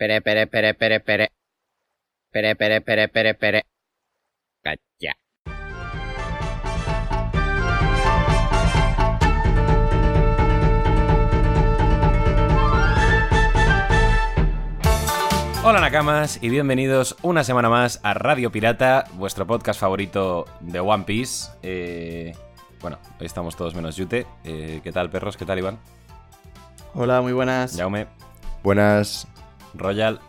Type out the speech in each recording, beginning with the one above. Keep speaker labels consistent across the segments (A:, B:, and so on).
A: Pere, pere, pere, pere, pere. Pere, pere, pere, pere, pere. Cacha.
B: Hola Nakamas y bienvenidos una semana más a Radio Pirata, vuestro podcast favorito de One Piece. Eh, bueno, hoy estamos todos menos Yute. Eh, ¿Qué tal, perros? ¿Qué tal, Iván?
C: Hola, muy buenas.
B: Jaume,
D: Buenas.
B: Royal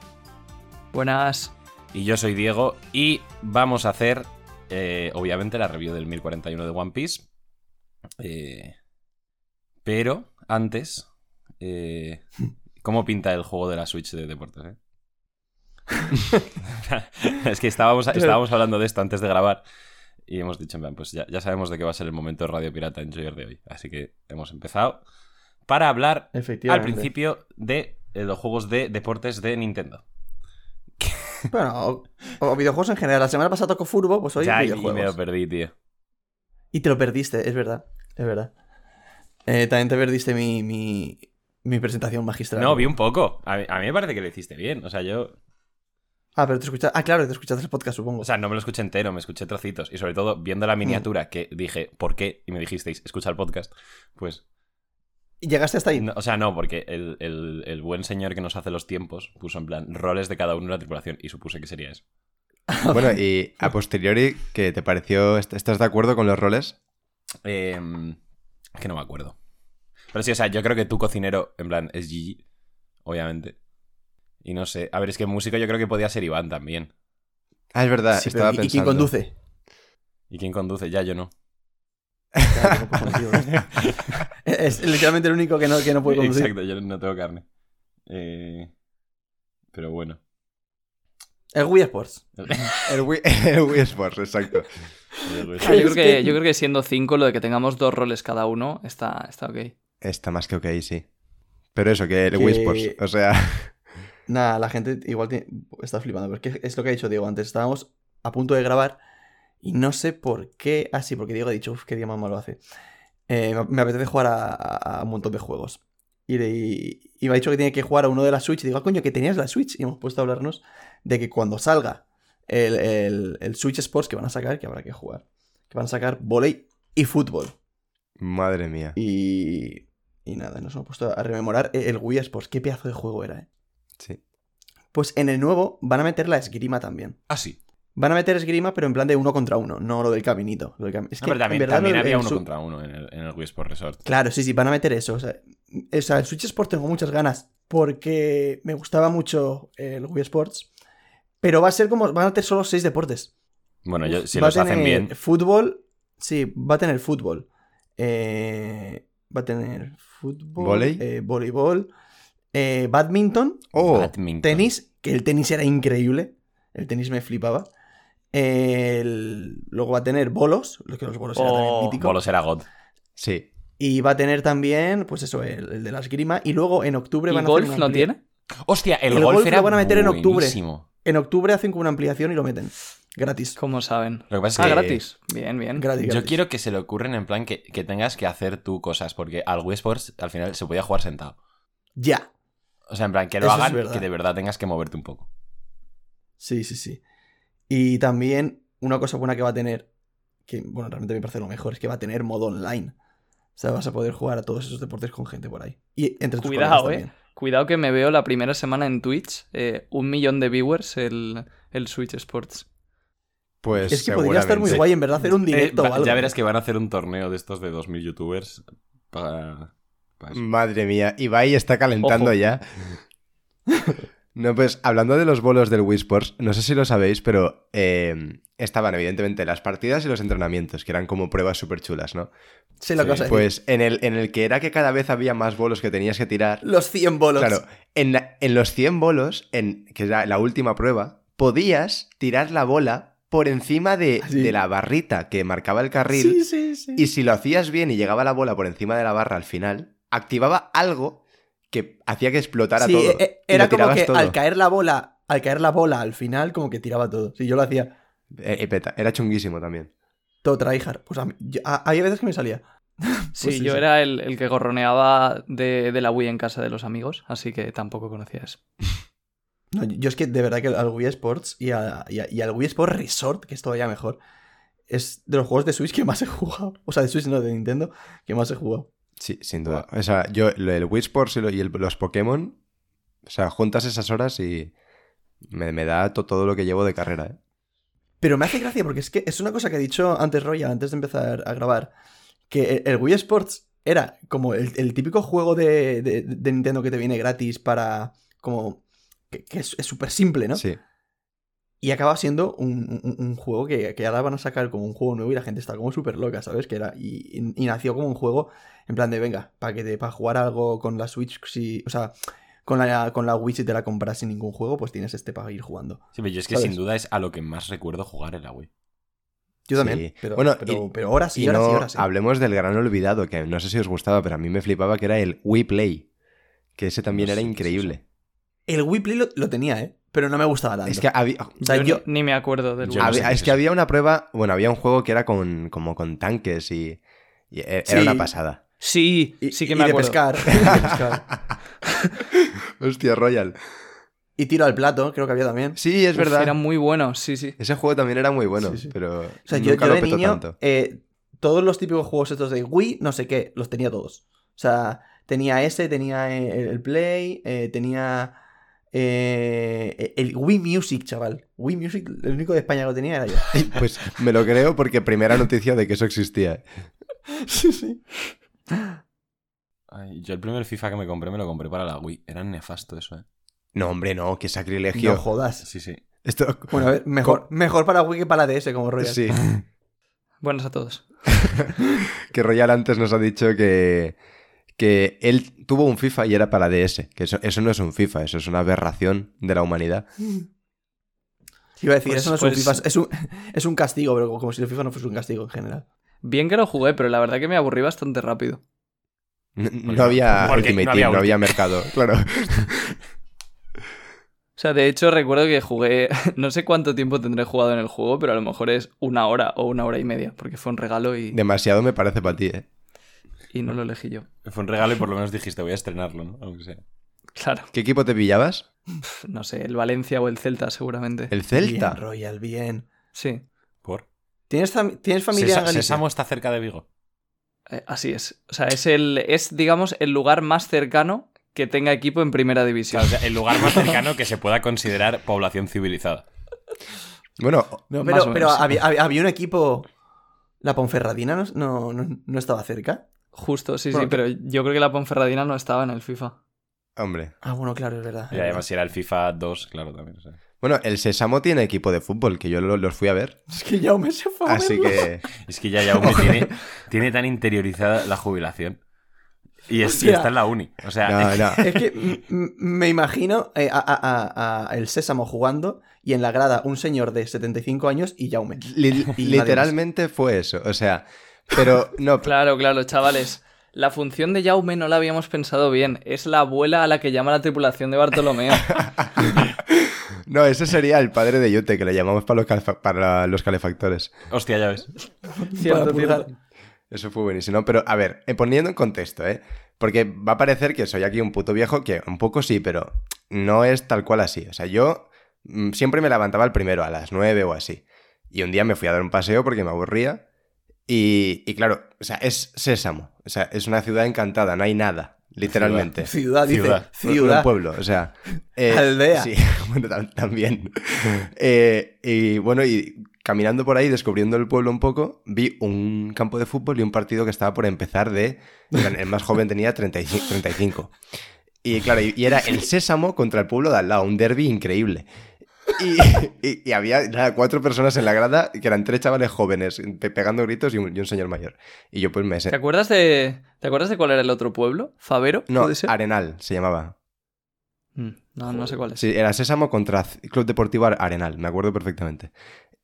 E: Buenas.
B: y yo soy Diego. Y vamos a hacer, eh, obviamente, la review del 1041 de One Piece. Eh, pero antes, eh, ¿cómo pinta el juego de la Switch de deportes? eh? es que estábamos, estábamos hablando de esto antes de grabar y hemos dicho, en plan, pues ya, ya sabemos de qué va a ser el momento de Radio Pirata en de hoy. Así que hemos empezado para hablar al principio de los juegos de deportes de Nintendo.
C: Bueno, o, o videojuegos en general. La semana pasada tocó Furbo, pues hoy
B: ya, y me
C: videojuegos.
B: lo perdí, tío.
C: Y te lo perdiste, es verdad. Es verdad. Eh, también te perdiste mi, mi, mi presentación magistral.
B: No, vi un poco. A mí, a mí me parece que lo hiciste bien. O sea, yo.
C: Ah, pero te escuchaste. Ah, claro, te escuchaste el podcast, supongo.
B: O sea, no me lo escuché entero, me escuché trocitos. Y sobre todo, viendo la miniatura que dije, ¿por qué? Y me dijisteis, escucha el podcast. Pues.
C: ¿Y llegaste hasta ahí?
B: no- o sea, no, porque el, el- el buen señor que nos hace los tiempos puso en plan roles de cada uno de la tripulación y supuse que sería eso.
D: Bueno, y a posteriori, ¿qué te pareció? ¿Est- ¿Estás de acuerdo con los roles?
B: Eh, es que no me acuerdo. Pero sí, o sea, yo creo que tu cocinero, en plan, es Gigi, obviamente. Y no sé. A ver, es que músico yo creo que podía ser Iván también.
D: Ah, es verdad,
C: Sí, pero
D: estaba
C: ¿y- ¿Y
D: pensando.
C: quién conduce?
B: ¿Y quién conduce? Ya, yo no.
C: Claro, es literalmente el único que no, que no puede conducir.
B: Exacto, yo no tengo carne. Eh, pero bueno.
C: El Wii Sports.
D: El Wii, el Wii Sports, exacto.
E: Yo creo, que,
C: que-
E: yo creo que siendo cinco, lo de que tengamos dos roles cada uno está, está ok.
D: Está más que ok, sí. Pero eso, que el
C: Que-
D: Wii Sports, o sea...
C: Nada, la gente igual tiene- está flipando. Porque es lo que ha dicho Diego antes. Estábamos a punto de grabar y no sé por qué. Ah, sí, porque Diego ha dicho, uff, qué día más malo hace. Eh, me- apetece jugar a, a- un montón de juegos. Y, de- y me ha dicho que tiene que jugar a uno de la Switch. Y digo, ah, coño, que tenías la Switch. Y hemos puesto a hablarnos de que cuando salga el, el- el Switch Sports que van a sacar, que habrá que jugar, que van a sacar volei y fútbol.
D: Madre mía.
C: Y, y nada, nos hemos puesto a rememorar el Wii Sports. Qué pedazo de juego era, eh.
D: Sí.
C: Pues en el nuevo van a meter la esgrima también.
B: Ah, sí.
C: Van a meter esgrima, pero en plan de uno contra uno, no lo del caminito. Lo del cam- es
B: No,
C: que,
B: pero también,
C: verdad,
B: había uno
C: su-
B: contra uno en el, en el Wii Sport Resort.
C: Claro, sí, sí, van a meter eso. O sea, o sea, el Switch Sports tengo muchas ganas porque me gustaba mucho el Wii Sports. Pero va a ser como. Van a tener solo seis deportes.
B: Bueno, yo, si
C: va
B: los
C: a
B: hacen bien.
C: Fútbol. Sí, va a tener fútbol. Eh, va a tener fútbol.
D: ¿Vóley?
C: eh, voleibol. eh, badminton.
D: Oh,
B: Badminton.
C: Tenis, que el tenis era increíble. El tenis me flipaba. El- Luego va a tener bolos, lo que los bolos eran también
E: Oh,
C: mítico.
B: Bolos era God.
D: sí.
C: Y va a tener también, pues eso, el, el de la esgrima. Y luego en octubre
E: ¿Y
C: van a
E: golf
C: hacer
E: no
C: amplia-
E: tiene?
B: Hostia, el,
C: El
B: golf,
C: golf
B: era
C: lo van a meter en octubre. En octubre hacen como una ampliación y lo meten. Gratis.
E: ¿Cómo saben?
B: Lo que pasa
E: Ah,
B: es que
E: gratis. Bien, bien.
C: Gratis,
B: yo
C: gratis.
B: quiero que se le ocurren en plan que, que tengas que hacer tú cosas, porque al Wii Sports al final se podía jugar sentado.
C: Ya.
B: O sea, en plan, que lo
C: Eso
B: hagan que de verdad tengas que moverte un poco.
C: Sí, sí, sí. Y también una cosa buena que va a tener, que bueno, realmente me parece lo mejor, es que va a tener modo online. O sea, vas a poder jugar a todos esos deportes con gente por ahí. Y entre tus
E: Cuidado,
C: colegas
E: eh.
C: también.
E: Cuidado que me veo la primera semana en Twitch. eh, un millón de viewers el, el Switch Sports.
D: Pues
C: Es que podría estar muy guay en verdad hacer un
B: Eh,
C: directo
B: va-
C: o algo.
B: ya verás que van a hacer un torneo de estos de 2.000 youtubers para... para eso.
D: Madre mía, Ibai está calentando
E: Ojo.
D: ya. No, pues hablando de los bolos del Wii Sports, no sé si lo sabéis, pero eh, estaban evidentemente las partidas y los entrenamientos, que eran como pruebas súper chulas, ¿no?
C: Sí, lo
B: Sí,
C: que.
D: Pues en el, en el que era que cada vez había más bolos que tenías que tirar.
C: Los 100 bolos.
D: Claro, en, la- en los 100 bolos, en, que era la última prueba, podías tirar la bola por encima de,
C: Ah,
D: de la barrita que marcaba el carril.
C: Sí, sí, sí.
D: Y si lo hacías bien y llegaba la bola por encima de la barra al final, activaba algo que hacía que explotara
C: Sí,
D: todo.
C: eh, eh,
D: Y
C: era como que
D: todo.
C: al caer la bola, al caer la bola al final, como que tiraba todo. Sí, yo lo hacía
D: Eh, eh, peta, Era chunguísimo también.
C: todo tryhard. Pues a mí- yo- a- había veces que me salía.
E: Sí,
C: Pues sí,
E: yo
C: sí.
E: era el, el que gorroneaba de, de la Wii en casa de los amigos, así que tampoco conocía eso.
C: No, yo es que de verdad que al Wii Sports y, a- y a- y al Wii Sports Resort, que es todavía mejor, es de los juegos de Switch que más he jugado. O sea, de Switch no, de Nintendo, que más he jugado.
D: Sí, sin duda. O sea, yo, el Wii Sports y, los Pokémon, o sea, juntas esas horas y me, me da to- todo lo que llevo de carrera, ¿eh?
C: Pero me hace gracia porque es que es una cosa que ha dicho antes Roya, antes de empezar a grabar, que el, Wii Sports era como el, el típico juego de, de- de Nintendo que te viene gratis para... como... que, que es es súper simple, ¿no?
D: Sí.
C: Y acaba siendo un, un- un juego que, que ahora van a sacar como un juego nuevo y la gente está como súper loca, ¿sabes? Que era, y, y- y nació como un juego en plan de, venga, para que te, para jugar algo con la Switch, si, o sea, con la, con la Wii si te la compras sin ningún juego, pues tienes este para ir jugando.
B: Sí, pero yo es que
C: ¿Sabes?
B: sin duda es a lo que más recuerdo jugar en la Wii.
C: Yo también,
D: Sí.
C: pero,
D: Bueno,
C: pero,
D: y-
C: pero horas y,
D: Y
C: horas
D: no
C: y horas. ¿eh?
D: hablemos del gran olvidado, que no sé si os gustaba, pero a mí me flipaba, que era el Wii Play. Que ese también
B: No
D: era
B: es
D: increíble.
C: El Wii Play lo, lo tenía, ¿eh? Pero no me gustaba tanto.
D: Es que había,
C: O sea,
E: yo,
C: yo-
E: ni me acuerdo del
B: Yo
D: había-
B: qué
D: es que había una prueba, bueno, había un juego que era con como con tanques y, y e- era
C: Sí.
D: una pasada.
E: Sí,
C: y,
E: sí que
C: y
E: me
C: de
E: acuerdo.
C: pescar. y de pescar.
D: Hostia, Royal.
C: Y tiro al plato, creo que había también.
D: Sí, es
E: Uf,
D: verdad.
E: Era muy bueno, sí, sí.
D: Ese juego también era muy bueno,
C: Sí, sí.
D: pero
C: O sea, yo,
D: nunca
C: yo
D: lo
C: de
D: petó
C: niño,
D: tanto.
C: eh, todos los típicos juegos estos de Wii, no sé qué, los tenía todos. O sea, tenía ese, tenía el Play, eh, tenía eh, el Wii Music, chaval. Wii Music, el único de España que lo tenía era yo.
D: Pues me lo creo porque primera noticia de que eso existía.
C: sí, sí.
B: Ay, yo el primer FIFA que me compré me lo compré para la Wii. Era nefasto eso, ¿eh?
D: No, hombre, no, qué sacrilegio.
C: No jodas.
B: Sí, sí.
D: Esto...
C: Bueno, a ver, mejor, mejor para Wii que para la DS, como Royal.
D: Sí,
E: Buenas a todos.
D: que Royal antes nos ha dicho que, que él tuvo un FIFA y era para DS. Que eso, eso no es un FIFA, eso es una aberración de la humanidad.
C: Iba a decir,
E: Pues-
C: eso no es
E: pues-
C: un FIFA, es un, es un castigo, pero como si el FIFA no fuese un castigo en general.
E: Bien que lo jugué, pero la verdad que me aburrí bastante rápido.
D: No, había
B: porque
D: Ultimate
B: no había
D: Team, no había mercado, claro.
E: O sea, de hecho recuerdo que jugué, no sé cuánto tiempo tendré jugado en el juego, pero a lo mejor es una hora o una hora y media, porque fue un regalo y,
D: Demasiado me parece para ti, ¿eh?
E: Y no lo elegí yo.
B: Fue un regalo y por lo menos dijiste, voy a estrenarlo, ¿no? Aunque sea.
E: Claro,
D: ¿Qué equipo te pillabas?
E: no sé, el Valencia o el Celta seguramente.
D: El Celta.
C: Bien, Royal, bien.
E: Sí,
B: ¿Por?
C: ¿Tienes, fam- ¿tienes familia en Galicia?
B: Sésamo está cerca de Vigo.
E: eh, así es. O sea, es el, es, digamos, el lugar más cercano que tenga equipo en primera división.
B: Claro, o sea, el lugar más cercano que se pueda considerar población civilizada.
D: Bueno,
C: No, pero, pero había, había- había un equipo. ¿La Ponferradina no, no, no- no estaba cerca?
E: Justo, sí,
C: Bueno,
E: sí, pero yo creo que la Ponferradina no estaba en el FIFA.
D: hombre.
C: Ah, bueno, claro, es verdad.
B: Y además si era el FIFA 2, claro, también. o sea.
D: Bueno, el Sésamo tiene equipo de fútbol, que yo lo- los fui a ver.
C: Es que ya me se fue a
D: Así
C: verlo.
D: que...
B: Es que ya Jaume tiene, tiene tan interiorizada la jubilación. Y, es, y está en la uni. O sea,
D: No, no.
C: Es que me imagino eh, a, a- a- a el Sésamo jugando y en la grada un señor de 75 años y Jaume.
D: Li-
C: Y
D: literalmente fue eso. O sea, pero no,
E: Claro, claro, chavales. La función de Jaume no la habíamos pensado bien. Es la abuela a la que llama la tripulación de Bartolomeo.
D: no, ese sería el padre de Yute, que le llamamos para los, calefa- para los calefactores.
B: hostia, ya ves.
E: Cierto.
D: Eso fue buenísimo. Pero, a ver, eh, poniendo en contexto, ¿eh? Porque va a parecer que soy aquí un puto viejo, que un poco sí, pero no es tal cual así. O sea, yo mm, siempre me levantaba el primero, a las nueve o así. Y un día me fui a dar un paseo porque me aburría. Y, y claro, o sea, es Sésamo. O sea, es una ciudad encantada, no hay nada, literalmente.
C: Ciudad, dice.
B: Ciudad.
D: Un
C: Ciudad.
D: pueblo, o sea. eh,
C: Aldea.
D: Sí, bueno, tam- también. Eh, y bueno, y caminando por ahí, descubriendo el pueblo un poco, vi un campo de fútbol y un partido que estaba por empezar de. El más joven tenía 35. 35. Y claro, y, y era el Sésamo contra el pueblo de al lado, un derby increíble. Y, y- y había nada, cuatro personas en la grada que eran tres chavales jóvenes pe- pegando gritos y un, y un señor mayor. Y yo pues me...
E: ¿Te acuerdas de. ¿Te acuerdas de cuál era el otro pueblo? ¿Favero?
D: No. Arenal se llamaba.
E: Mm, No, no sé cuál es.
D: Sí, era Sésamo contra Club Deportivo Ar- Arenal, me acuerdo perfectamente.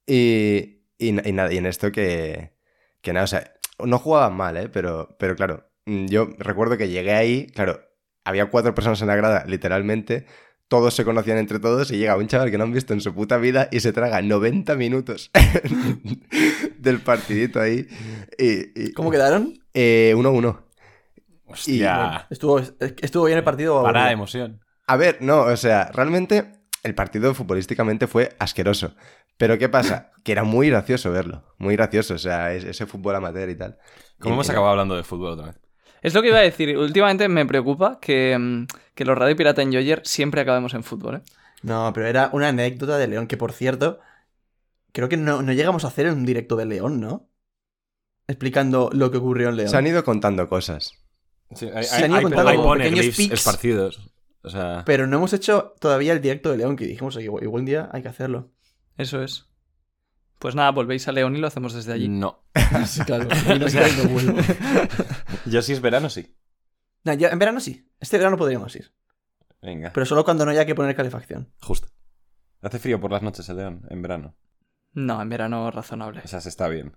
D: Y, y, y nada, y en esto que, que nada, o sea, no jugaban mal, ¿eh? Pero, pero claro, mm, yo recuerdo que llegué ahí, claro, había cuatro personas en la grada, literalmente, todos se conocían entre todos y llega un chaval que no han visto en su puta vida y se traga 90 minutos del partidito ahí. Y, y-
C: ¿Cómo quedaron?
D: Eh, 1-1.
B: Hostia.
C: Estuvo, estuvo bien el partido.
B: para
C: aburrido.
B: emoción.
D: A ver, no, o sea, realmente el partido futbolísticamente fue asqueroso. Pero ¿qué pasa? Que era muy gracioso verlo. Muy gracioso, o sea, es- ese fútbol amateur y tal.
B: ¿Cómo
D: Y-
B: hemos acabado hablando de fútbol otra vez?
E: Es lo que iba a decir. Últimamente me preocupa que, mm, que los Radio Pirata Enjoyer siempre acabemos en fútbol, ¿eh?
C: No, pero era una anécdota de León, que por cierto, creo que no, no llegamos a hacer un directo de León, ¿no? Explicando lo que ocurrió en León.
D: Se han ido contando cosas.
B: Sí, hay,
C: Se han ido contando como pequeños pics.
B: esparcidos. O sea,
C: Pero no hemos hecho todavía el directo de León, que dijimos que igual, igual un día hay que hacerlo.
E: Eso es. Pues nada, volvéis a León y lo hacemos desde allí.
B: no.
C: Sí, claro. Y no sé cuándo vuelvo.
B: Yo si es verano, sí.
C: No, en verano sí. Este verano podríamos ir.
B: Venga,
C: Pero solo cuando no haya que poner calefacción.
B: justo. Hace frío por las noches el león, en verano.
E: No, en verano razonable.
B: O sea, se está bien.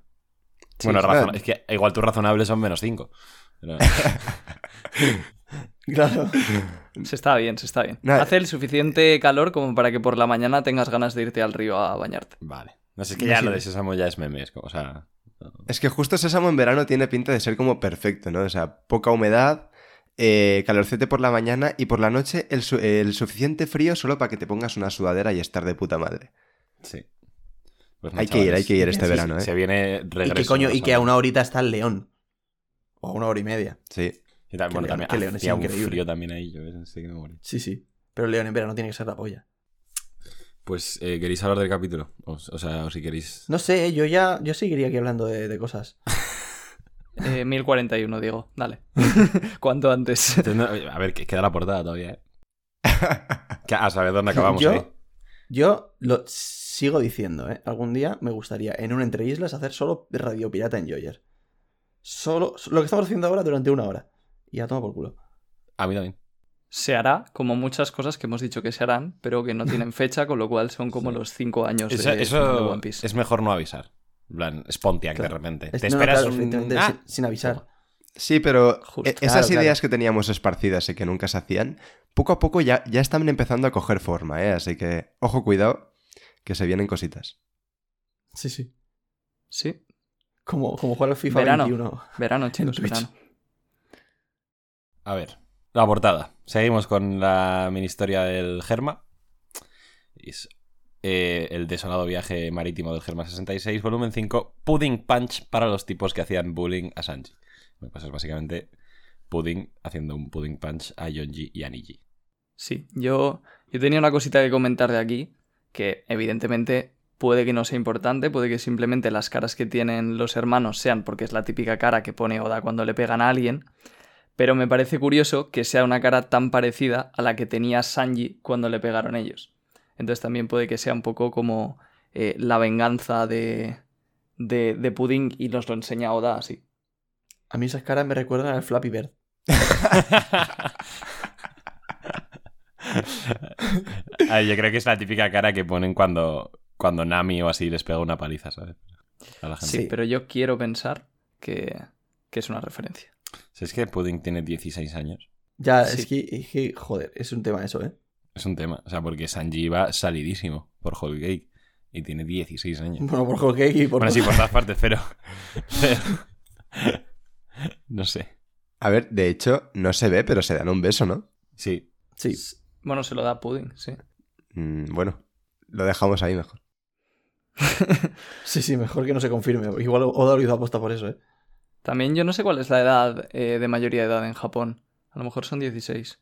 C: Sí,
B: bueno,
C: claro.
B: es que igual tus razonables son menos 5.
C: Claro.
E: Se está bien, se está bien.
D: Nada.
E: Hace el suficiente calor como para que por la mañana tengas ganas de irte al río a bañarte.
B: vale. No sé, es que ya lo de Sésamo ya es meme. es como- o sea,
D: Es que justo Sésamo en verano tiene pinta de ser como perfecto, ¿no? O sea, poca humedad, eh, calorcete por la mañana y por la noche el, su- el suficiente frío solo para que te pongas una sudadera y estar de puta madre.
B: sí. Pues
D: Hay que ir, hay que ir este
C: Sí, sí,
D: verano, ¿eh?
B: Se viene
C: Y
B: regreso.
C: que coño, y que a una horita está el León. O a una hora y media.
D: Sí.
B: Y también, bueno,
C: que León-
B: también
C: que León es increíble.
B: frío también ahí, yo sé que me morí.
C: Sí, sí. Pero el León en verano tiene que ser la polla.
B: Pues, eh, ¿queréis hablar del capítulo? O, o sea, o si queréis...
C: No sé, yo ya. Yo seguiría aquí hablando de, de cosas.
E: Eh, 1041, Diego. Dale. Cuanto antes.
B: Entonces, A ver, que queda la portada todavía, ¿eh? A saber dónde acabamos
C: yo,
B: ahí.
C: yo lo sigo diciendo, ¿eh? Algún día me gustaría en un Entre Islas hacer solo Radio Pirata Enjoyer. Solo lo que estamos haciendo ahora durante una hora. Y ya toma por culo.
B: A mí también.
E: Se hará como muchas cosas que hemos dicho que se harán, pero que no tienen fecha, con lo cual son como
B: Sí.
E: los cinco años
B: Eso,
E: de, One Piece.
B: es mejor no avisar. En plan, Spontiac
C: Claro.
B: de repente.
C: Es-
B: Te
C: no,
B: esperas
C: claro,
B: un...
C: efectivamente,
B: Ah,
C: sin, sin avisar.
D: Sí, pero
E: Justo.
D: e- esas
C: Claro,
D: ideas
C: claro.
D: que teníamos esparcidas y que nunca se hacían, poco a poco ya, ya están empezando a coger forma, ¿eh? Así que, ojo, cuidado, que se vienen cositas.
C: Sí, sí.
E: Sí,
C: Como, como jugar al FIFA
E: Verano.
C: 21.
E: verano, chicos, verano.
B: A ver, la portada. Seguimos con la mini historia del Germa. Eh, el desolado viaje marítimo del Germa 66, volumen 5. Pudding Punch para los tipos que hacían bullying a Sanji. Pues es básicamente Pudding haciendo un Pudding Punch a Yonji y a Niji.
E: Sí, yo, yo tenía una cosita que comentar de aquí, que evidentemente puede que no sea importante, puede que simplemente las caras que tienen los hermanos sean porque es la típica cara que pone Oda cuando le pegan a alguien, pero me parece curioso que sea una cara tan parecida a la que tenía Sanji cuando le pegaron ellos. Entonces también puede que sea un poco como eh, la venganza de, de, de Pudding y nos lo enseña Oda así.
C: A mí esas caras me recuerdan al Flappy Bird.
B: Yo creo que es la típica cara que ponen cuando, cuando Nami o así les pega una paliza, ¿sabes? A la gente.
E: Sí,
C: Sí.
E: pero yo quiero pensar que, que es una referencia.
B: Si es que Pudding tiene 16 años.
C: Ya,
E: Sí.
C: es, que, es que, joder, es un tema eso, ¿eh?
B: Es un tema. O sea, porque Sanji va salidísimo por Whole Cake y tiene 16 años.
C: Bueno, por Whole Cake y por...
B: Bueno, sí, por todas partes, pero... pero- no sé.
D: A ver, de hecho, no se ve, pero se dan un beso, ¿no?
B: Sí.
C: Sí.
E: Bueno, se lo da Pudding, sí.
D: Mm, bueno, lo dejamos ahí mejor.
C: sí, sí, mejor que no se confirme. Igual Oda lo hizo aposta por eso, ¿eh?
E: También yo no sé cuál es la edad eh, de mayoría de edad en Japón. A lo mejor son 16.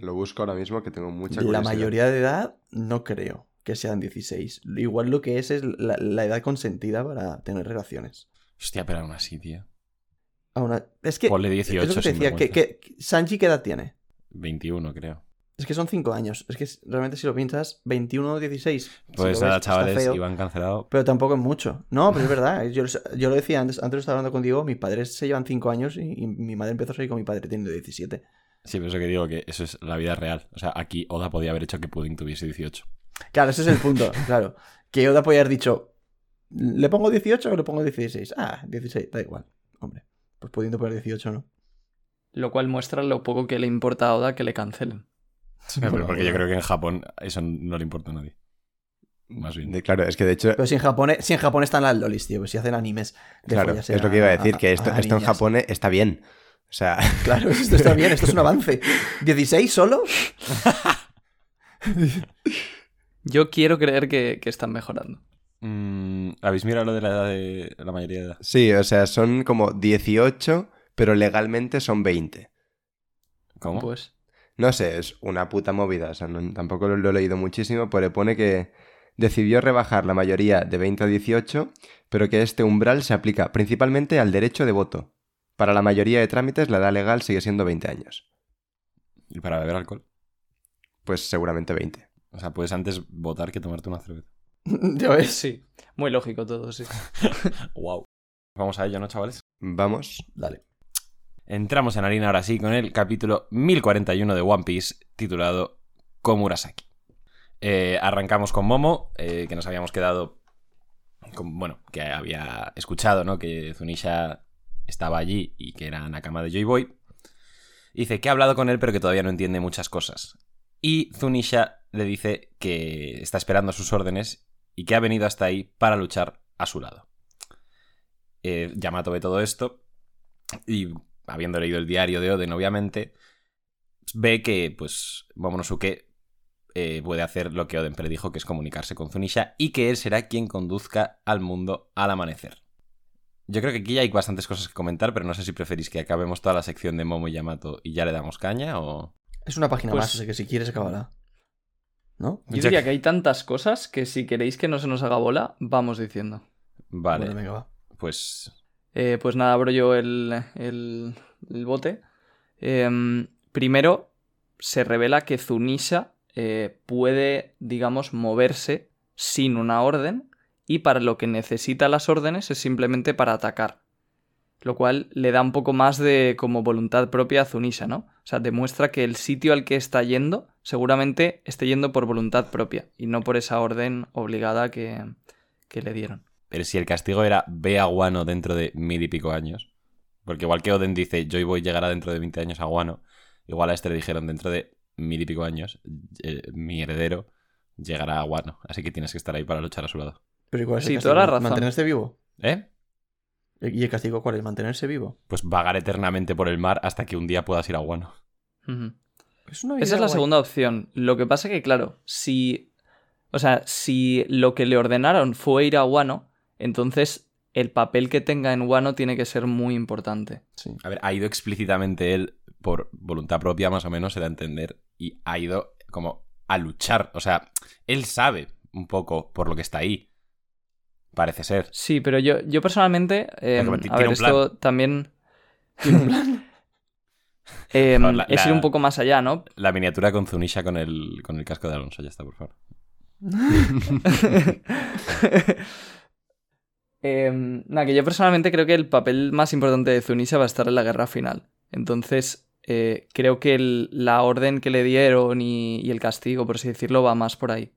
D: Lo busco ahora mismo que tengo mucha
C: La
D: curiosidad.
C: mayoría de edad no creo que sean 16. Igual lo que es es la, la edad consentida para tener relaciones.
B: Hostia, pero aún así, tío.
C: Aún es que...
B: Ponle 18
C: es lo que te
B: sin
C: decía, que,
B: vergüenza.
C: que- Sanji qué edad tiene?
B: 21, creo.
C: Es que son 5 años. Es que realmente si lo piensas, 21 o 16. si
B: Pues
C: lo
B: nada,
C: ves,
B: chavales,
C: feo,
B: Iván cancelado.
C: Pero tampoco es mucho. No, pero es verdad. Yo, yo lo decía antes, antes lo estaba hablando contigo, mis padres se llevan 5 años y, y mi madre empezó a salir con mi padre teniendo 17.
B: Sí, pero eso que digo que eso es la vida real. O sea, aquí Oda podía haber hecho que Pudding tuviese 18.
C: Claro, ese es el punto, claro. Que Oda podía haber dicho, ¿le pongo 18 o le pongo 16? Ah, 16, da igual. Hombre, pues pudiendo poner 18, ¿no?
E: Lo cual muestra lo poco que le importa a Oda que le cancelen.
B: Pero porque yo creo que en Japón eso no le importa a nadie. Más bien.
D: De- claro, es que de hecho,
C: Pero si en Japón, si en Japón están las lolis, tío, pues si hacen animes de
D: claro, es lo que iba a decir,
C: a-
D: que esto,
C: a
D: esto en. Japón está bien. O sea,
C: Claro, esto está bien, esto es un avance. ¿16 solo?
E: Yo quiero creer que, que están mejorando.
B: Mm, ¿Habéis mirado lo de la edad de la mayoría de edad?
D: Sí, o sea, son como 18, pero legalmente son 20.
B: ¿Cómo?
E: Pues.
D: No sé, es una puta movida. O sea, no- tampoco lo, lo he leído muchísimo, pero pone que decidió rebajar la mayoría de 20 a 18, pero que este umbral se aplica principalmente al derecho de voto. Para la mayoría de trámites, la edad legal sigue siendo 20 años.
B: ¿Y para beber alcohol?
D: Pues seguramente 20.
B: O sea, puedes antes votar que tomarte una cerveza.
C: ¿Ya ves?
E: Sí. Muy lógico todo, sí.
B: Wow. Vamos a ello, ¿no, chavales?
D: Vamos.
C: Dale.
B: Entramos en harina ahora sí con el capítulo 1041 de One Piece titulado Komurasaki. Eh, arrancamos con Momo, eh, que nos habíamos quedado con, bueno, que había escuchado, ¿no? Que Zunisha estaba allí y que era Nakama de Joy Boy. Dice que ha hablado con él pero que todavía no entiende muchas cosas. Y Zunisha le dice que está esperando sus órdenes y que ha venido hasta ahí para luchar a su lado. Eh, Yamato ve todo esto y habiendo leído el diario de Oden, obviamente, ve que, pues, Momonosuke eh, puede hacer lo que Oden predijo, que es comunicarse con Zunisha, y que él será quien conduzca al mundo al amanecer. Yo creo que aquí ya hay bastantes cosas que comentar, pero no sé si preferís que acabemos toda la sección de Momo y Yamato y ya le damos caña o...
C: Es una página
E: Pues-
C: más, así que si quieres acabará. ¿No?
E: Yo diría
B: que-
E: hay tantas cosas que si queréis que no se nos haga bola, vamos diciendo.
B: Vale,
C: Bueno, venga, va.
B: pues...
E: Eh, pues nada, abro yo el, el- el bote. Em, primero, se revela que Zunisha eh, puede, digamos, moverse sin una orden y para lo que necesita las órdenes es simplemente para atacar. Lo cual le da un poco más de como voluntad propia a Zunisha, ¿no? O sea, demuestra que el sitio al que está yendo seguramente esté yendo por voluntad propia y no por esa orden obligada que, que le dieron.
B: Pero si el castigo era ve a Guano dentro de mil y pico años, porque igual que Oden dice Joy Boy llegará dentro de 20 años a Guano, igual a este le dijeron dentro de mil y pico años, eh, mi heredero llegará a Guano, así que tienes que estar ahí para luchar a su lado.
C: Pero ¿y cuál es
E: Sí, toda la razón.
C: ¿Mantenerse vivo?
B: ¿Eh?
C: ¿Y el castigo cuál es? ¿Mantenerse vivo?
B: Pues vagar eternamente por el mar hasta que un día puedas ir a Guano.
E: Ujú.
C: Es una
E: Esa es la
C: guay.
E: segunda opción. Lo que pasa que, claro, si. O sea, si lo que le ordenaron fue ir a Wano, entonces el papel que tenga en Wano tiene que ser muy importante.
C: Sí.
B: A ver, ha ido explícitamente él por voluntad propia, más o menos, se da a entender, y ha ido como a luchar. O sea, él sabe un poco por lo que está ahí. Parece ser.
E: Sí, pero yo, yo personalmente. eh, a
B: tiene
E: ver,
B: un plan.
E: esto también. Eh,
B: No, la-
E: es ir un poco más allá, ¿no?
B: La miniatura con Zunisha con el, con el casco de Alonso, ya está, por favor.
E: Nada, que yo personalmente creo que el papel más importante de Zunisha va a estar en la guerra final. Entonces, eh, creo que el- la orden que le dieron y, y el castigo, por así decirlo, va más por ahí.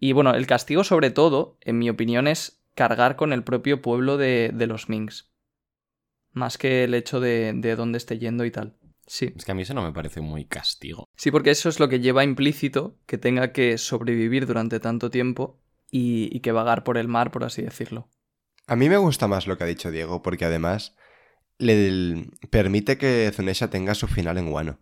E: Y bueno, el castigo sobre todo, en mi opinión, es cargar con el propio pueblo de, de los Minks. Más que el hecho de, de dónde esté yendo y tal. Sí.
B: Es que a mí eso no me parece muy castigo.
E: Sí, porque eso es lo que lleva implícito que tenga que sobrevivir durante tanto tiempo y, y que vagar por el mar, por así decirlo.
D: A mí me gusta más lo que ha dicho Diego, porque además le permite que Zunesha tenga su final en Wano.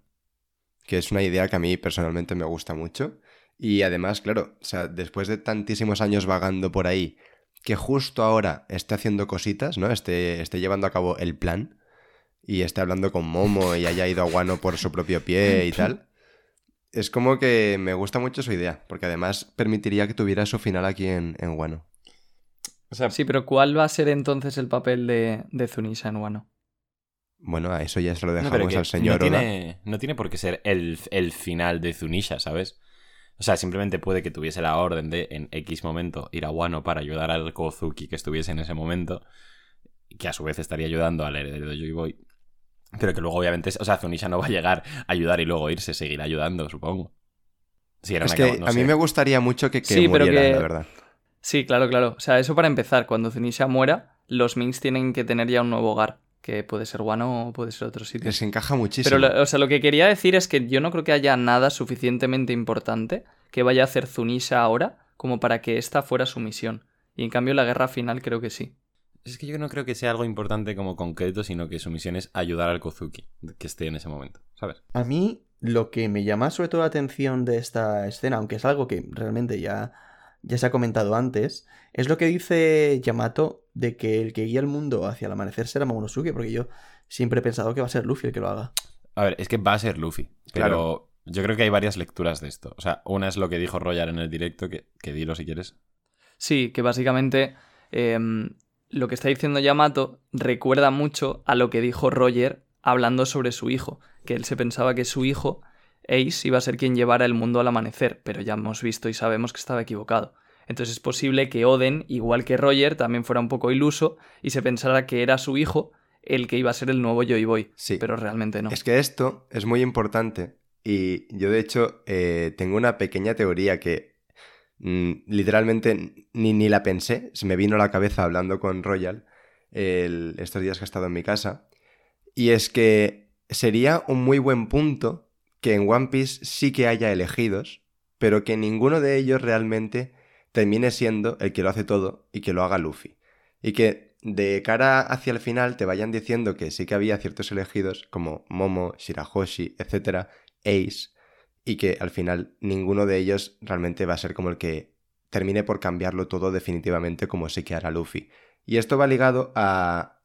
D: Que es una idea que a mí personalmente me gusta mucho. Y además, claro, o sea, después de tantísimos años vagando por ahí, que justo ahora esté haciendo cositas, ¿no? Esté, esté llevando a cabo el plan y esté hablando con Momo y haya ido a Wano por su propio pie y tal. Es como que me gusta mucho su idea, porque además permitiría que tuviera su final aquí en, en Wano.
B: O sea,
E: Sí, pero ¿cuál va a ser entonces el papel de, de Zunisha en Wano?
D: Bueno, a eso ya se lo dejamos al señor
B: no
D: Oda.
B: tiene, no tiene por qué ser el, el final de Zunisha, ¿sabes? O sea, simplemente puede que tuviese la orden de en X momento ir a Wano para ayudar al Kozuki que estuviese en ese momento, que a su vez estaría ayudando al heredero de Joy Boy. Pero que luego, obviamente, o sea, Zunisha no va a llegar a ayudar y luego irse, seguirá ayudando, supongo. Si era
D: Es que
B: no
D: a mí me gustaría mucho que, que
E: Sí, pero que-
D: la verdad.
E: Sí, claro, claro. O sea, eso para empezar, cuando Zunisha muera, los Minks tienen que tener ya un nuevo hogar, que puede ser Wano o puede ser otro sitio.
D: Se encaja muchísimo.
E: Pero, lo- o sea, lo que quería decir es que yo no creo que haya nada suficientemente importante que vaya a hacer Zunisha ahora como para que esta fuera su misión. Y en cambio, la guerra final creo que sí.
B: Es que yo no creo que sea algo importante como concreto, sino que su misión es ayudar al Kozuki que esté en ese momento, ¿sabes?
C: A mí lo que me llama sobre todo la atención de esta escena, aunque es algo que realmente ya, ya se ha comentado antes, es lo que dice Yamato de que el que guía el mundo hacia el amanecer será Momonosuke, porque yo siempre he pensado que va a ser Luffy el que lo haga.
B: A ver, es que va a ser Luffy, pero yo creo que hay varias lecturas de esto. O sea, una es lo que dijo Royal en el directo, que, que dilo si quieres.
E: Sí, que básicamente em, lo que está diciendo Yamato recuerda mucho a lo que dijo Roger hablando sobre su hijo, que él se pensaba que su hijo, Ace, iba a ser quien llevara el mundo al amanecer, pero ya hemos visto y sabemos que estaba equivocado. Entonces es posible que Oden, igual que Roger, también fuera un poco iluso y se pensara que era su hijo el que iba a ser el nuevo Joy Boy.
D: Sí.
E: Pero realmente no.
D: Es que esto es muy importante y yo de hecho eh, tengo una pequeña teoría que mm, literalmente ni, ni la pensé, se me vino a la cabeza hablando con Royal el- estos días que ha estado en mi casa y es que sería un muy buen punto que en One Piece sí que haya elegidos, pero que ninguno de ellos realmente termine siendo el que lo hace todo y que lo haga Luffy. Y que de cara hacia el final te vayan diciendo que sí que había ciertos elegidos como Momo, Shirahoshi, etcétera, Ace, y que al final ninguno de ellos realmente va a ser como el que termine por cambiarlo todo definitivamente como sí que hará Luffy. Y esto va ligado a,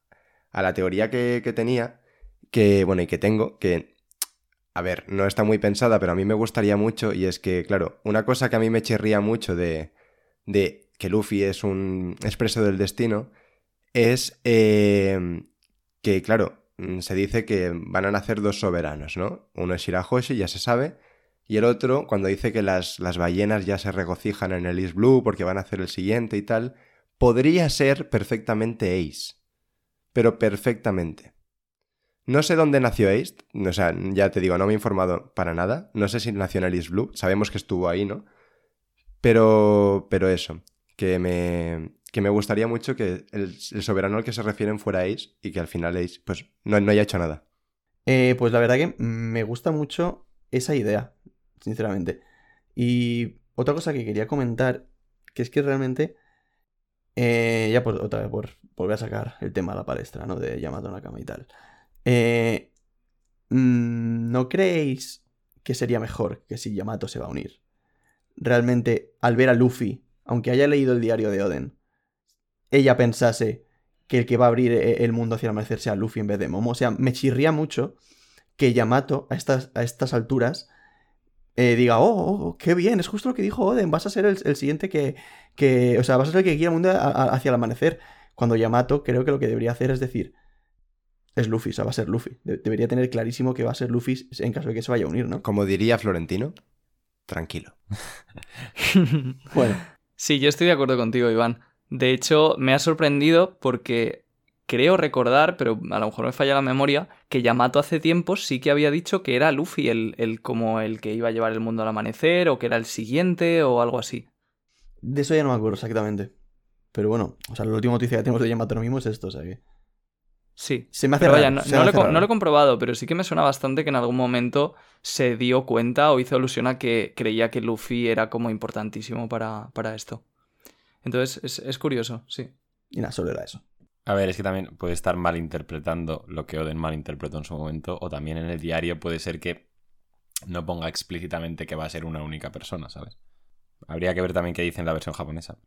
D: a la teoría que, que tenía, que, bueno, y que tengo, que, a ver, no está muy pensada, pero a mí me gustaría mucho, y es que, claro, una cosa que a mí me chirría mucho de, de que Luffy es un expreso del destino, es eh, que, claro, mm, se dice que van a nacer dos soberanos, ¿no? Uno es Shirahoshi, ya se sabe, y el otro, cuando dice que las, las ballenas ya se regocijan en el East Blue porque van a hacer el siguiente y tal, podría ser perfectamente Ace. Pero perfectamente. No sé dónde nació Ace, o sea, ya te digo, no me he informado para nada. No sé si nació en el East Blue, sabemos que estuvo ahí, ¿no? Pero, pero eso, que me, que me gustaría mucho que el, soberano al que se refieren fuera Ace y que al final Ace, pues, no, no haya hecho nada.
C: Eh, pues la verdad que me gusta mucho esa idea, sinceramente. Y otra cosa que quería comentar, que es que realmente, eh, ya por, otra vez por volver a sacar el tema a la palestra, ¿no? De Yamato Nakama y tal. Eh, mm, ¿No creéis que sería mejor que si Yamato se va a unir? Realmente, al ver a Luffy, aunque haya leído el diario de Oden, ella pensase que el que va a abrir eh, el mundo hacia el amanecer sea Luffy en vez de Momo. O sea, me chirría mucho que Yamato a estas, a estas alturas eh, diga, oh, oh, qué bien, es justo lo que dijo Oden, vas a ser el, el siguiente que, que, o sea, vas a ser el que guía el mundo hacia el amanecer. Cuando Yamato creo que lo que debería hacer es decir, es Luffy, o sea, va a ser Luffy. De- debería tener clarísimo que va a ser Luffy en caso de que se vaya a unir, ¿no?
D: Como diría Florentino, tranquilo.
C: Bueno,
E: Sí, yo estoy de acuerdo contigo, Iván. De hecho, me ha sorprendido porque creo recordar, pero a lo mejor me falla la memoria, que Yamato hace tiempo sí que había dicho que era Luffy el, el como el que iba a llevar el mundo al amanecer, o que era el siguiente, o algo así.
C: de eso ya no me acuerdo exactamente. Pero bueno, o sea, la última noticia que tenemos de Yamato ahora mismo es esto, o sea que...
E: Sí.
C: Se me hace
E: Pero
C: raro,
E: vaya, no,
C: se
E: no
C: me
E: lo, he
C: hace
E: co-
C: raro.
E: no lo he comprobado, pero sí que me suena bastante que en algún momento se dio cuenta o hizo alusión a que creía que Luffy era como importantísimo para, para esto. Entonces, es, es curioso, sí.
C: Y nada, solo era eso.
B: A ver, es que también puede estar malinterpretando lo que Oden malinterpretó en su momento, o también en el diario puede ser que no ponga explícitamente que va a ser una única persona, ¿sabes? Habría que ver también qué dice en la versión japonesa.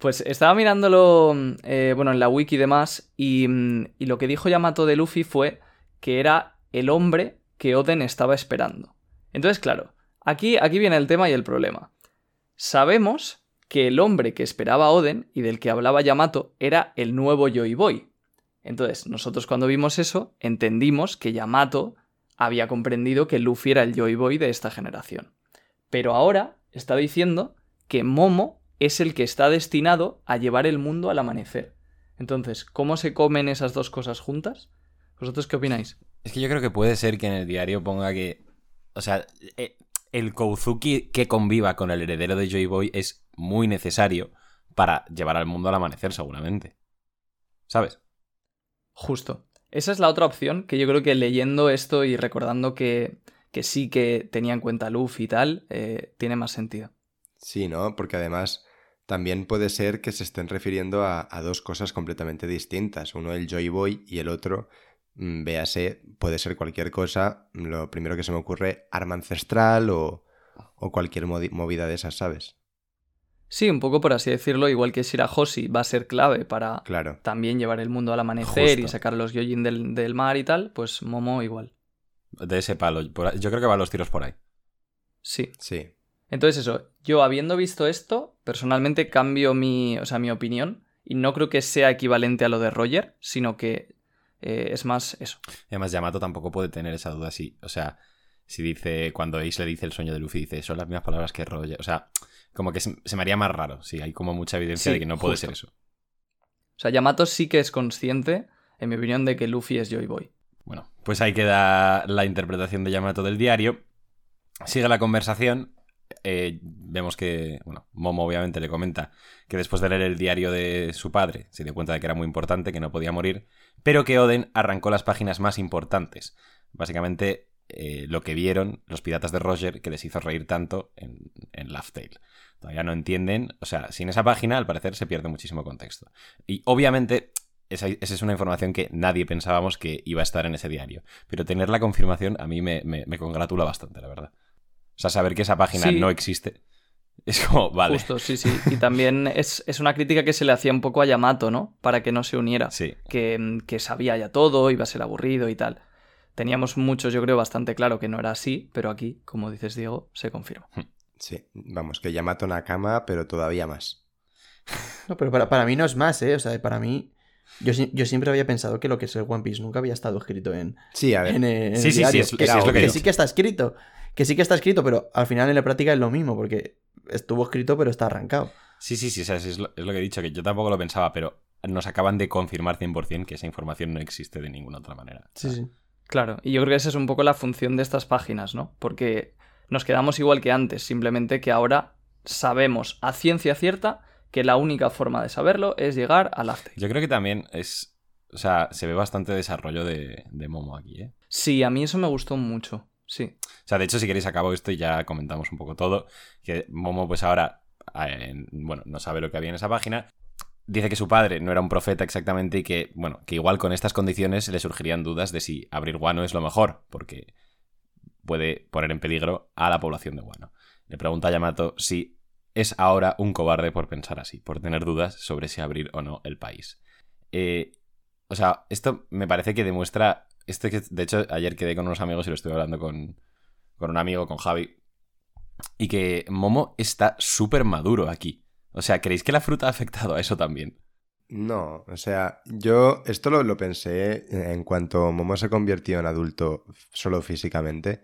E: Pues estaba mirándolo, eh, bueno, en la wiki y demás, y, mm, y lo que dijo Yamato de Luffy fue que era el hombre que Oden estaba esperando. Entonces, claro, aquí, aquí viene el tema y el problema. Sabemos que el hombre que esperaba Oden y del que hablaba Yamato era el nuevo Joy Boy. Entonces, nosotros cuando vimos eso, entendimos que Yamato había comprendido que Luffy era el Joy Boy de esta generación. Pero ahora está diciendo que Momo es el que está destinado a llevar el mundo al amanecer. Entonces, ¿cómo se comen esas dos cosas juntas? ¿Vosotros qué opináis?
B: Es que yo creo que puede ser que en el diario ponga que. O sea, eh, el Kouzuki que conviva con el heredero de Joy Boy es muy necesario para llevar al mundo al amanecer, seguramente. ¿Sabes?
E: Justo. Esa es la otra opción que yo creo que leyendo esto y recordando que, que sí que tenía en cuenta Luffy y tal, eh, tiene más sentido.
D: Sí, ¿no? Porque además también puede ser que se estén refiriendo a, a dos cosas completamente distintas. Uno el Joy Boy y el otro, mm, véase, puede ser cualquier cosa. Lo primero que se me ocurre, arma ancestral o, o cualquier movida de esas, ¿sabes?
E: Sí, un poco por así decirlo, igual que Shirahoshi va a ser clave para
D: Claro.
E: también llevar el mundo al amanecer y sacar los Gyojin del, del mar y tal, pues Momo igual.
B: De ese palo. yo creo que van los tiros por ahí.
E: Sí.
D: Sí.
E: Entonces eso, yo habiendo visto esto, personalmente cambio mi, o sea, mi opinión y no creo que sea equivalente a lo de Roger, sino que eh, es más eso.
B: Y además, Yamato tampoco puede tener esa duda si. O sea, si dice. Cuando Ace le dice el sueño de Luffy, dice, son las mismas palabras que Roger. O sea, como que se, se me haría más raro. Sí, hay como mucha evidencia
E: Sí,
B: de que no puede
E: justo.
B: ser eso.
E: O sea, Yamato sí que es consciente, en mi opinión, de que Luffy es Joy Boy.
B: Bueno, pues ahí queda la interpretación de Yamato del diario. Sigue la conversación. Eh, vemos que, bueno, Momo obviamente le comenta que después de leer el diario de su padre se dio cuenta de que era muy importante, que no podía morir, pero que Oden arrancó las páginas más importantes. Básicamente eh, lo que vieron los piratas de Roger que les hizo reír tanto en, en Laugh Tale. Todavía no entienden, o sea, sin esa página al parecer se pierde muchísimo contexto. Y obviamente esa, esa es una información que nadie pensábamos que iba a estar en ese diario. Pero tener la confirmación a mí me, me- me congratula bastante, la verdad. O sea, saber que esa página
E: Sí.
B: no existe es como, vale.
E: Justo, sí, sí. Y también es, es una crítica que se le hacía un poco a Yamato, ¿no? Para que no se uniera.
B: Sí,
E: que, que sabía ya todo, iba a ser aburrido y tal. Teníamos muchos, yo creo, bastante claro que no era así, pero aquí, como dices Diego, se confirma.
D: Sí. Vamos, que Yamato Nakama, pero todavía más.
C: No, pero para, para mí no es más, ¿eh? O sea, para mí. Yo, yo siempre había pensado que lo que es el One Piece nunca había estado escrito en,
D: Sí, a ver.
C: en, en
B: Sí,
C: el
B: sí, sí, es-
C: que,
B: sí, es lo que
C: que sí que está escrito. Que sí que está escrito, pero al final en la práctica es lo mismo, porque estuvo escrito, pero está arrancado.
B: sí, sí, sí, o sea, es, lo, es lo que he dicho, que yo tampoco lo pensaba, pero nos acaban de confirmar 100% que esa información no existe de ninguna otra manera.
C: Sí, sí.
E: Claro, y yo creo que esa es un poco la función de estas páginas, ¿no? Porque nos quedamos igual que antes, simplemente que ahora sabemos a ciencia cierta que la única forma de saberlo es llegar al after.
B: Yo creo que también es... O sea, se ve bastante desarrollo de, de Momo aquí, ¿eh?
E: Sí, a mí eso me gustó mucho, sí.
B: O sea, de hecho, si queréis acabo esto y ya comentamos un poco todo. Que Momo, pues ahora, eh, bueno, no sabe lo que había en esa página. Dice que su padre no era un profeta exactamente y que, bueno, que igual con estas condiciones le surgirían dudas de si abrir Guano es lo mejor, porque puede poner en peligro a la población de Guano. Le pregunta a Yamato si es ahora un cobarde por pensar así, por tener dudas sobre si abrir o no el país. Eh, o sea, esto me parece que demuestra. Esto que, de hecho, ayer quedé con unos amigos y lo estuve hablando con, con un amigo, con Javi. Y que Momo está súper maduro aquí. O sea, ¿creéis que la fruta ha afectado a eso también?
D: No, o sea, yo esto lo, lo pensé en cuanto Momo se convirtió en adulto solo físicamente.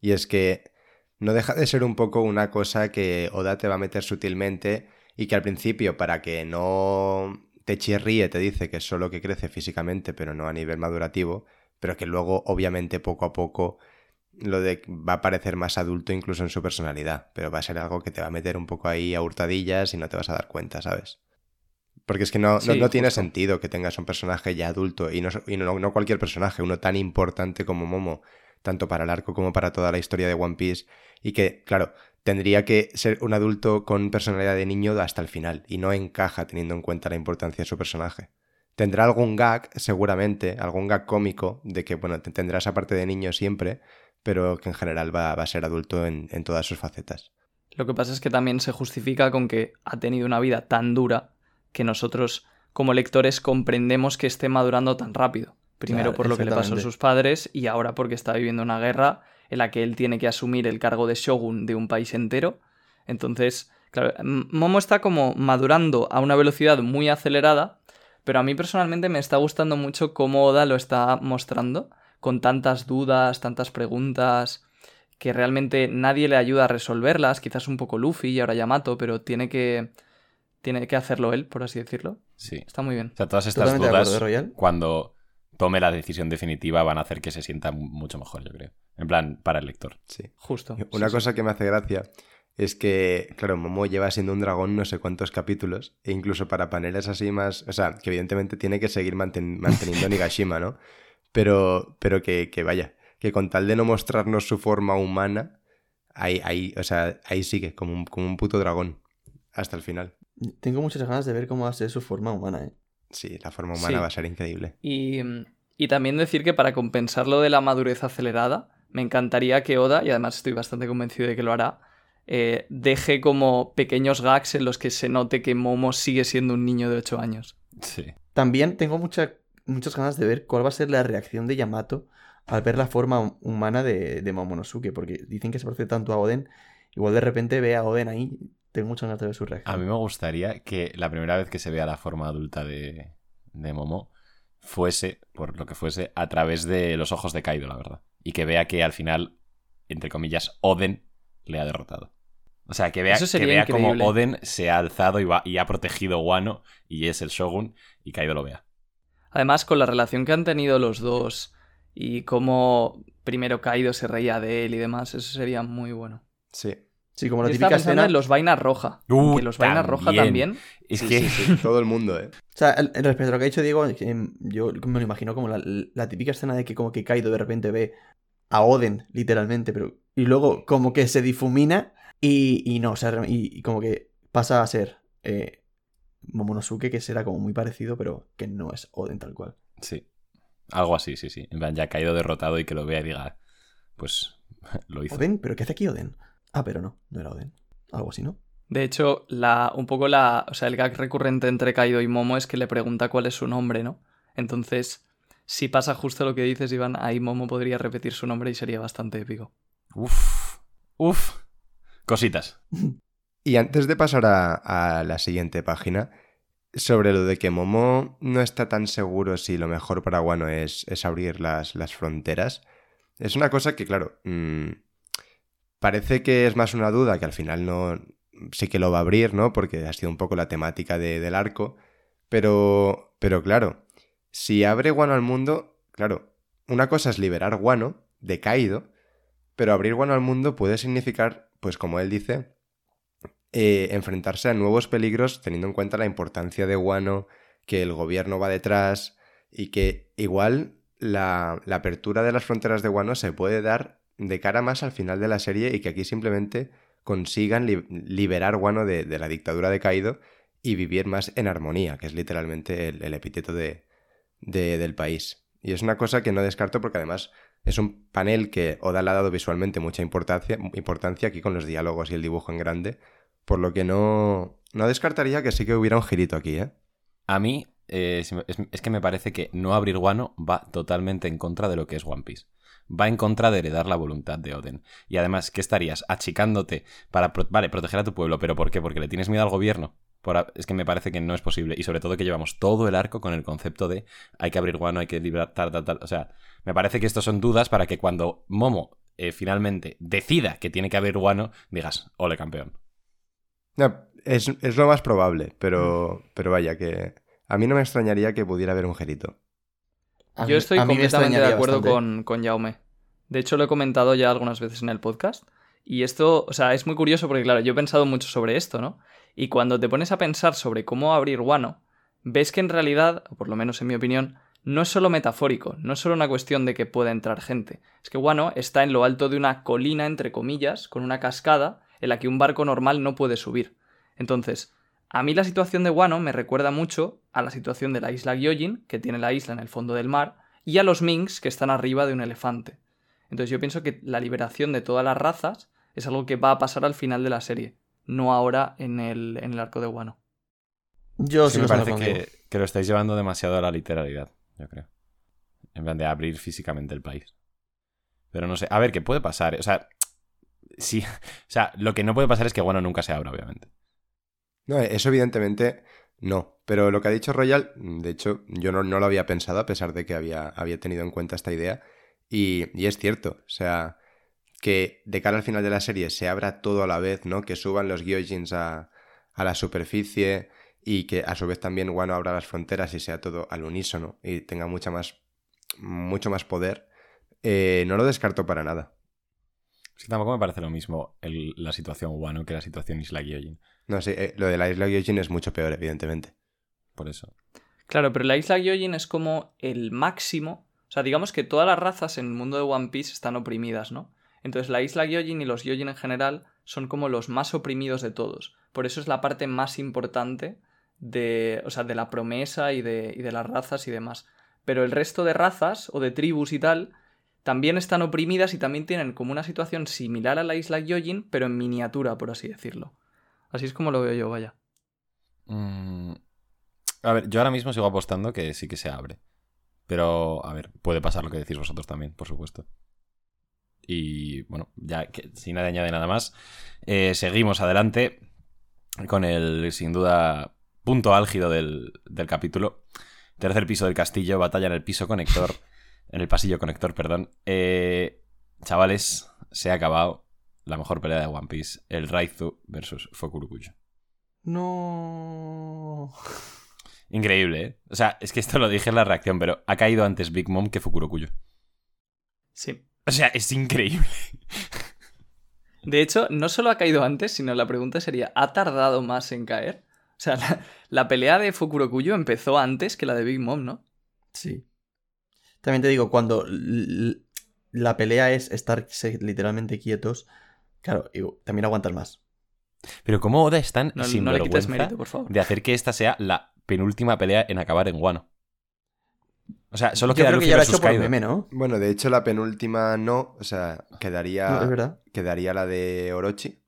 D: Y es que no deja de ser un poco una cosa que Oda te va a meter sutilmente y que al principio, para que no te chirríe, te dice que es solo que crece físicamente, pero no a nivel madurativo, pero que luego, obviamente, poco a poco lo de va a parecer más adulto incluso en su personalidad, pero va a ser algo que te va a meter un poco ahí a hurtadillas y no te vas a dar cuenta, ¿sabes? Porque es que no, no-
E: Sí,
D: no tiene sentido que tengas un personaje ya adulto y, no, y no, no cualquier personaje, uno tan importante como Momo, tanto para el arco como para toda la historia de One Piece, y que, claro, tendría que ser un adulto con personalidad de niño hasta el final, y no encaja teniendo en cuenta la importancia de su personaje. Tendrá algún gag, seguramente, algún gag cómico, de que, bueno, te- tendrá esa parte de niño siempre, pero que en general va, va a ser adulto en, en todas sus facetas.
E: Lo que pasa es que también se justifica con que ha tenido una vida tan dura que nosotros, como lectores, comprendemos que esté madurando tan rápido. Primero
C: Claro,
E: por lo que le pasó a sus padres y ahora porque está viviendo una guerra en la que él tiene que asumir el cargo de shogun de un país entero. Entonces, claro, Momo está como madurando a una velocidad muy acelerada, pero a mí personalmente me está gustando mucho cómo Oda lo está mostrando, con tantas dudas, tantas preguntas, que realmente nadie le ayuda a resolverlas, quizás un poco Luffy y ahora Yamato, pero tiene que, tiene que hacerlo él, por así decirlo.
B: Sí.
E: Está muy bien.
B: O sea, todas estas dudas,
C: acuerdo, ¿eh, Royal?
B: cuando tome la decisión definitiva, van a hacer que se sienta mucho mejor, yo creo. En plan, para el lector.
D: Sí.
E: Justo.
D: Una
E: Sí, sí.
D: cosa que me hace gracia es que, claro, Momo lleva siendo un dragón no sé cuántos capítulos, e incluso para paneles así más. O sea, que evidentemente tiene que seguir manten- manteniendo Nigashima, ¿no? Pero, pero que, que vaya, que con tal de no mostrarnos su forma humana, ahí, ahí, o sea, ahí sigue, como un, como un puto dragón. hasta el final.
C: Tengo muchas ganas de ver cómo va a ser su forma humana, ¿eh?
D: Sí, la forma humana
E: Sí.
D: va a ser increíble.
E: Y, y también decir que para compensar lo de la madurez acelerada, me encantaría que Oda, y además estoy bastante convencido de que lo hará, eh, deje como pequeños gags en los que se note que Momo sigue siendo un niño de 8 años.
B: Sí.
C: También tengo mucha- muchas ganas de ver cuál va a ser la reacción de Yamato al ver la forma humana de, de Momonosuke, porque dicen que se parece tanto a Oden. Igual de repente ve a Oden ahí, tengo muchas ganas de ver su reacción.
B: A mí me gustaría que la primera vez que se vea la forma adulta de, de Momo fuese, por lo que fuese, a través de los ojos de Kaido, la verdad. Y que vea que al final, entre comillas, Oden le ha derrotado. O sea, que vea, que vea como Oden se ha alzado y, va, y ha protegido Wano y es el Shogun y Kaido lo vea.
E: Además, con la relación que han tenido los dos y cómo primero Kaido se reía de él y demás, eso sería muy bueno.
D: Sí.
C: Sí, como la
E: Yo
C: típica escena.
E: en los vainas roja.
B: Uh,
E: que los vainas roja
B: también. Es
D: Sí,
B: que...
D: sí, sí, todo el mundo, ¿eh?
C: O sea, el- el- respecto a lo que ha dicho Diego, em, yo me lo imagino como la, la típica escena de que como que Kaido de repente ve a Oden, literalmente, pero y luego como que se difumina y, y no, o sea, y, y como que pasa a ser eh, Momonosuke, que será como muy parecido, pero que no es Oden tal cual.
B: Sí. Algo así, sí, sí. En plan, ya ha caído derrotado y que lo vea y diga, pues lo hizo.
C: ¿Oden? ¿Pero qué hace aquí Oden? Ah, pero no, no era Oden. Algo así, ¿no?
E: De hecho, la, un poco la. O sea, el gag recurrente entre Kaido y Momo es que le pregunta cuál es su nombre, ¿no? Entonces, si pasa justo lo que dices, Iván, ahí Momo podría repetir su nombre y sería bastante épico.
B: Uf. Uf. Cositas.
D: Y antes de pasar a, la siguiente página, sobre lo de que Momo no está tan seguro si lo mejor para Wano es, es abrir las, las fronteras, es una cosa que, claro, mm, parece que es más una duda que al final no sí que lo va a abrir, ¿no? Porque ha sido un poco la temática de- del arco, pero, pero claro, si abre Wano al mundo, claro, una cosa es liberar Wano de Kaido, pero abrir Wano al mundo puede significar, pues como él dice, eh, enfrentarse a nuevos peligros teniendo en cuenta la importancia de Wano, que el gobierno va detrás y que igual la, la apertura de las fronteras de Wano se puede dar de cara más al final de la serie y que aquí simplemente consigan li- liberar Wano de, de la dictadura de Kaido y vivir más en armonía, que es literalmente el, el epíteto de, de- del país. Y es una cosa que no descarto porque además es un panel que Oda le ha dado visualmente mucha importancia, importancia aquí con los diálogos y el dibujo en grande, por lo que no, no descartaría que sí que hubiera un girito aquí, ¿eh?
B: A mí eh, es, que me parece que no abrir Wano va totalmente en contra de lo que es One Piece. Va en contra de heredar la voluntad de Oden. Y además, ¿qué estarías? Achicándote para, vale, proteger a tu pueblo, pero ¿por qué? Porque le tienes miedo al gobierno. Por es que me parece que no es posible. Y sobre todo que llevamos todo el arco con el concepto de hay que abrir Wano, hay que liberar tal, tal, tal. O sea, me parece que estos son dudas para que cuando Momo eh, finalmente decida que tiene que abrir Wano, digas, ole campeón.
D: No, es, es lo más probable, pero, pero vaya que a mí no me extrañaría que pudiera haber un girito.
C: A
E: Yo
C: mí-
E: estoy completamente de acuerdo con, con Jaume. De hecho, lo he comentado ya algunas veces en el podcast. Y esto, o sea, es muy curioso porque, claro, yo he pensado mucho sobre esto, ¿no? Y cuando te pones a pensar sobre cómo abrir Wano, ves que en realidad, o por lo menos en mi opinión, no es solo metafórico, no es solo una cuestión de que pueda entrar gente. Es que Wano está en lo alto de una colina, entre comillas, con una cascada en la que un barco normal no puede subir. Entonces, a mí la situación de Wano me recuerda mucho a la situación de la isla Gyojin, que tiene la isla en el fondo del mar, y a los Minks, que están arriba de un elefante. Entonces yo pienso que la liberación de todas las razas es algo que va a pasar al final de la serie, no ahora en el, en el arco de Wano.
C: Yo
B: Sí,
C: sí
B: me
C: me
B: parece que, que lo estáis llevando demasiado a la literalidad, yo creo. En plan de abrir físicamente el país. Pero no sé, a ver, ¿qué puede pasar? O sea, sí, o sea, lo que no puede pasar es que Wano nunca se abra, obviamente.
D: No, eso evidentemente no. Pero lo que ha dicho Royal, de hecho, yo no, no lo había pensado a pesar de que había, había tenido en cuenta esta idea. Y, y es cierto, o sea, que de cara al final de la serie se abra todo a la vez, ¿no? Que suban los Gyojins a, a la superficie y que a su vez también Wano abra las fronteras y sea todo al unísono y tenga mucha más, mucho más poder. eh, no lo descarto para nada.
B: Que tampoco me parece lo mismo el- la situación Wano que la situación Isla Gyojin.
D: No sé, eh, lo de la isla Gyojin es mucho peor, evidentemente.
B: Por eso.
E: Claro, pero la isla Gyojin es como el máximo. O sea, digamos que todas las razas en el mundo de One Piece están oprimidas, ¿no? Entonces la isla Gyojin y los Gyojin en general son como los más oprimidos de todos. por eso es la parte más importante de, o sea, de la promesa y de, y de las razas y demás. Pero el resto de razas o de tribus y tal también están oprimidas y también tienen como una situación similar a la isla Yojin, pero en miniatura, por así decirlo. Así es como lo veo yo, vaya.
B: Mm, A ver, yo ahora mismo sigo apostando que sí que se abre. Pero, a ver, puede pasar lo que decís vosotros también, por supuesto. Y bueno, ya que sin nadie añade nada más, eh, seguimos adelante con el, sin duda, punto álgido del, del capítulo. Tercer piso del castillo, batalla en el piso conector. En el pasillo conector, perdón. Eh, chavales, se ha acabado la mejor pelea de One Piece. El Raizu versus Fukurokuyo.
C: No.
B: Increíble, ¿eh? O sea, es que esto lo dije en la reacción, pero ha caído antes Big Mom que Fukurokuyo.
E: Sí.
B: O sea, es increíble.
E: De hecho, no solo ha caído antes, sino la pregunta sería, ¿ha tardado más en caer? O sea, la, la pelea de Fukurokuyo empezó antes que la de Big Mom, ¿no?
C: Sí. También te digo, cuando la pelea es estar literalmente quietos, claro, y también aguantas más.
B: Pero cómo Oda es tan
E: No,
B: sin
E: no le quites mérito, por favor.
B: de hacer que esta sea la penúltima pelea en acabar en Wano. O sea, solo queda
C: que
B: Luffy
C: ya
B: versus
C: hecho por
B: Kaido.
C: meme, ¿no?
D: Bueno, de hecho la penúltima no, o sea, quedaría,
C: No, es verdad.
D: quedaría la de Orochi.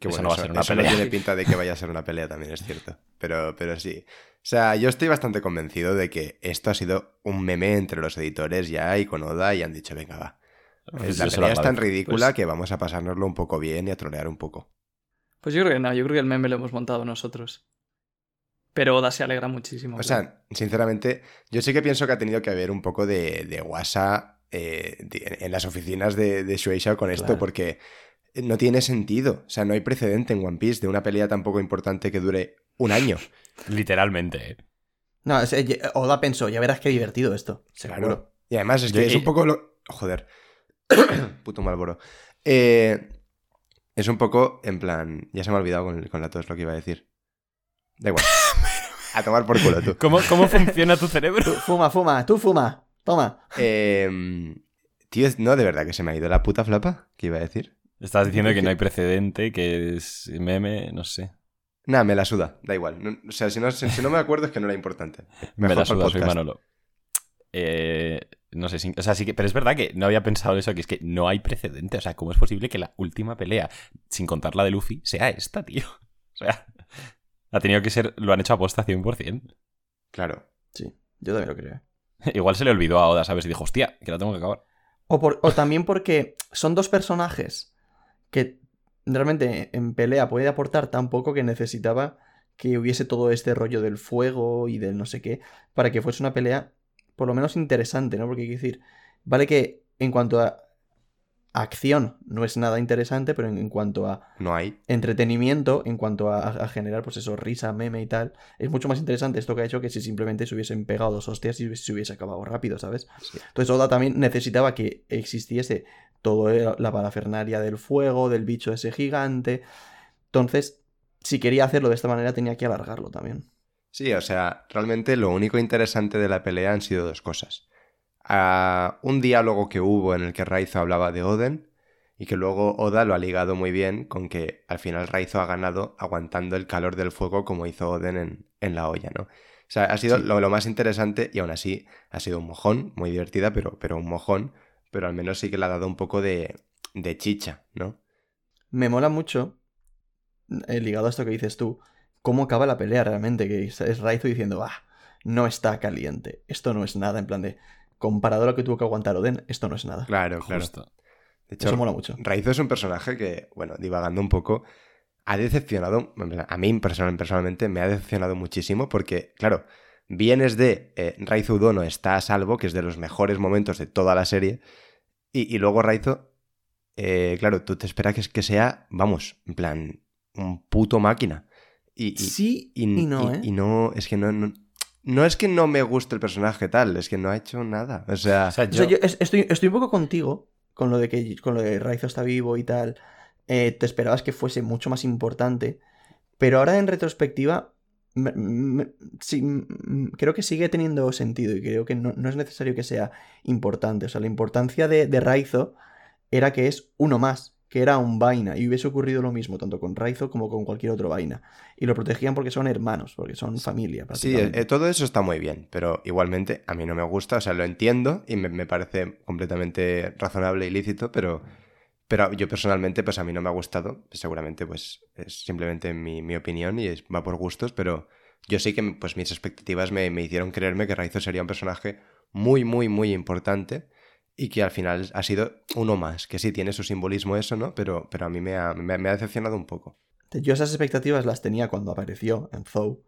D: Que
B: Eso
D: bueno,
B: no va a
D: eso,
B: ser una
D: eso
B: pelea.
D: no tiene pinta de que vaya a ser una pelea también, es cierto. Pero, pero sí. O sea, yo estoy bastante convencido de que esto ha sido un meme entre los editores ya y con Oda y han dicho, venga, va.
B: Pues
D: la pelea es tan ridícula
E: Pues-
D: que vamos a pasárnoslo un poco bien y a trolear un poco.
E: Pues yo creo que no, yo creo que el meme lo hemos montado nosotros. Pero Oda se alegra muchísimo.
D: O
E: claro.
D: sea, sinceramente, yo sí que pienso que ha tenido que haber un poco de, de guasa eh, de- en las oficinas de, de Shueisha con esto,
C: Claro.
D: porque no tiene sentido. O sea, no hay precedente en One Piece de una pelea tan poco importante que dure un año.
B: Literalmente, ¿eh?
C: No, es- eh, Oda pensó, ya verás qué divertido esto. Seguro.
D: Claro. Y además es que
B: Yo-
D: es un poco lo. Joder. Puto Malboro. Eh, es un poco en plan. Ya se me ha olvidado con, con la tos lo que iba a decir. Da igual. A tomar por culo tú.
B: ¿Cómo, cómo funciona tu cerebro?
C: Tú, fuma, fuma, tú fuma. Toma.
D: Eh, tío, no, de verdad que se me ha ido la puta flapa. ¿Qué iba a decir?
B: Estás diciendo que no hay precedente, que es meme, no sé.
D: Nada, me la suda, da igual. No- o sea, si no, si, si no me acuerdo es que no era importante.
B: Me
D: Mejor
B: la
D: para el
B: suda, soy
D: podcast.
B: Manolo. Eh, no sé, sí- o sea, sí que, pero es verdad que no había pensado eso, que es que no hay precedente. O sea, ¿cómo es posible que la última pelea, sin contar la de Luffy, sea esta, tío? O sea, ha tenido que ser, lo han hecho aposta 100%.
D: Claro.
C: Sí, yo también lo creo.
B: Igual se le olvidó a Oda, ¿sabes? Y dijo, hostia, que la tengo que acabar.
C: O, por- o también porque son dos personajes que realmente en pelea puede aportar tan poco que necesitaba que hubiese todo este rollo del fuego y del no sé qué para que fuese una pelea por lo menos interesante, ¿no? Porque hay que decir, vale que en cuanto a acción no es nada interesante, pero en, en cuanto a
D: No hay.
C: entretenimiento, en cuanto a, a generar, pues eso, risa, meme y tal, es mucho más interesante esto que ha hecho que si simplemente se hubiesen pegado dos hostias y se hubiese acabado rápido, ¿sabes?
D: Sí.
C: Entonces Oda también necesitaba que existiese toda la parafernalia del fuego, del bicho ese gigante. Entonces, si quería hacerlo de esta manera, tenía que alargarlo también.
D: Sí, o sea, realmente lo único interesante de la pelea han sido dos cosas. Ah, un diálogo que hubo en el que Raizo hablaba de Oden y que luego Oda lo ha ligado muy bien con que al final Raizo ha ganado aguantando el calor del fuego como hizo Oden en, en la olla, ¿no? O sea, ha sido
C: Sí.
D: lo, lo más interesante y aún así ha sido un mojón, muy divertida, pero, pero un mojón, pero al menos sí que le ha dado un poco de, de chicha, ¿no?
C: Me mola mucho, eh, ligado a esto que dices tú, cómo acaba la pelea realmente, que es Raizo diciendo, ah, no está caliente, esto no es nada, en plan de, comparado a lo que tuvo que aguantar Oden, esto no es nada.
D: Claro, claro.
B: Justo.
D: De hecho,
C: Eso mola mucho.
D: Raizo es un personaje que, bueno, divagando un poco, ha decepcionado, a mí personal- personalmente me ha decepcionado muchísimo porque, claro, vienes de eh, Raizo Udono está a salvo, que es de los mejores momentos de toda la serie, y, y luego Raizo, eh, claro, tú te esperas que, es- que sea, vamos, en plan, un puto máquina. Y, y-
C: sí
D: y,
C: y, no,
D: y-
C: ¿eh?
D: y no, es que no, no, no es que no me guste el personaje tal, es que no ha hecho nada. O sea,
B: O sea,
C: O sea,
B: yo-
C: yo es- estoy, estoy un poco contigo con lo de que con lo de Raizo está vivo y tal. Eh, te esperabas que fuese mucho más importante. Pero ahora en retrospectiva, me- me- sí, creo que sigue teniendo sentido y creo que no, no es necesario que sea importante. O sea, la importancia de, de Raizo era que es uno más. Que era un vaina y hubiese ocurrido lo mismo tanto con Raizo como con cualquier otro vaina. Y lo protegían porque son hermanos, porque son familia.
D: Sí, eh, todo eso está muy bien, pero igualmente a mí no me gusta, o sea, lo entiendo y me, me parece completamente razonable y lícito, pero, pero yo personalmente, pues a mí no me ha gustado, seguramente pues es simplemente mi, mi opinión y es- va por gustos, pero yo sí que pues mis expectativas me, me hicieron creerme que Raizo sería un personaje muy, muy, muy importante y que al final ha sido uno más, que sí tiene su simbolismo eso, ¿no? Pero, pero a mí me ha, me, me ha decepcionado un poco.
C: Yo esas expectativas las tenía cuando apareció en Zou,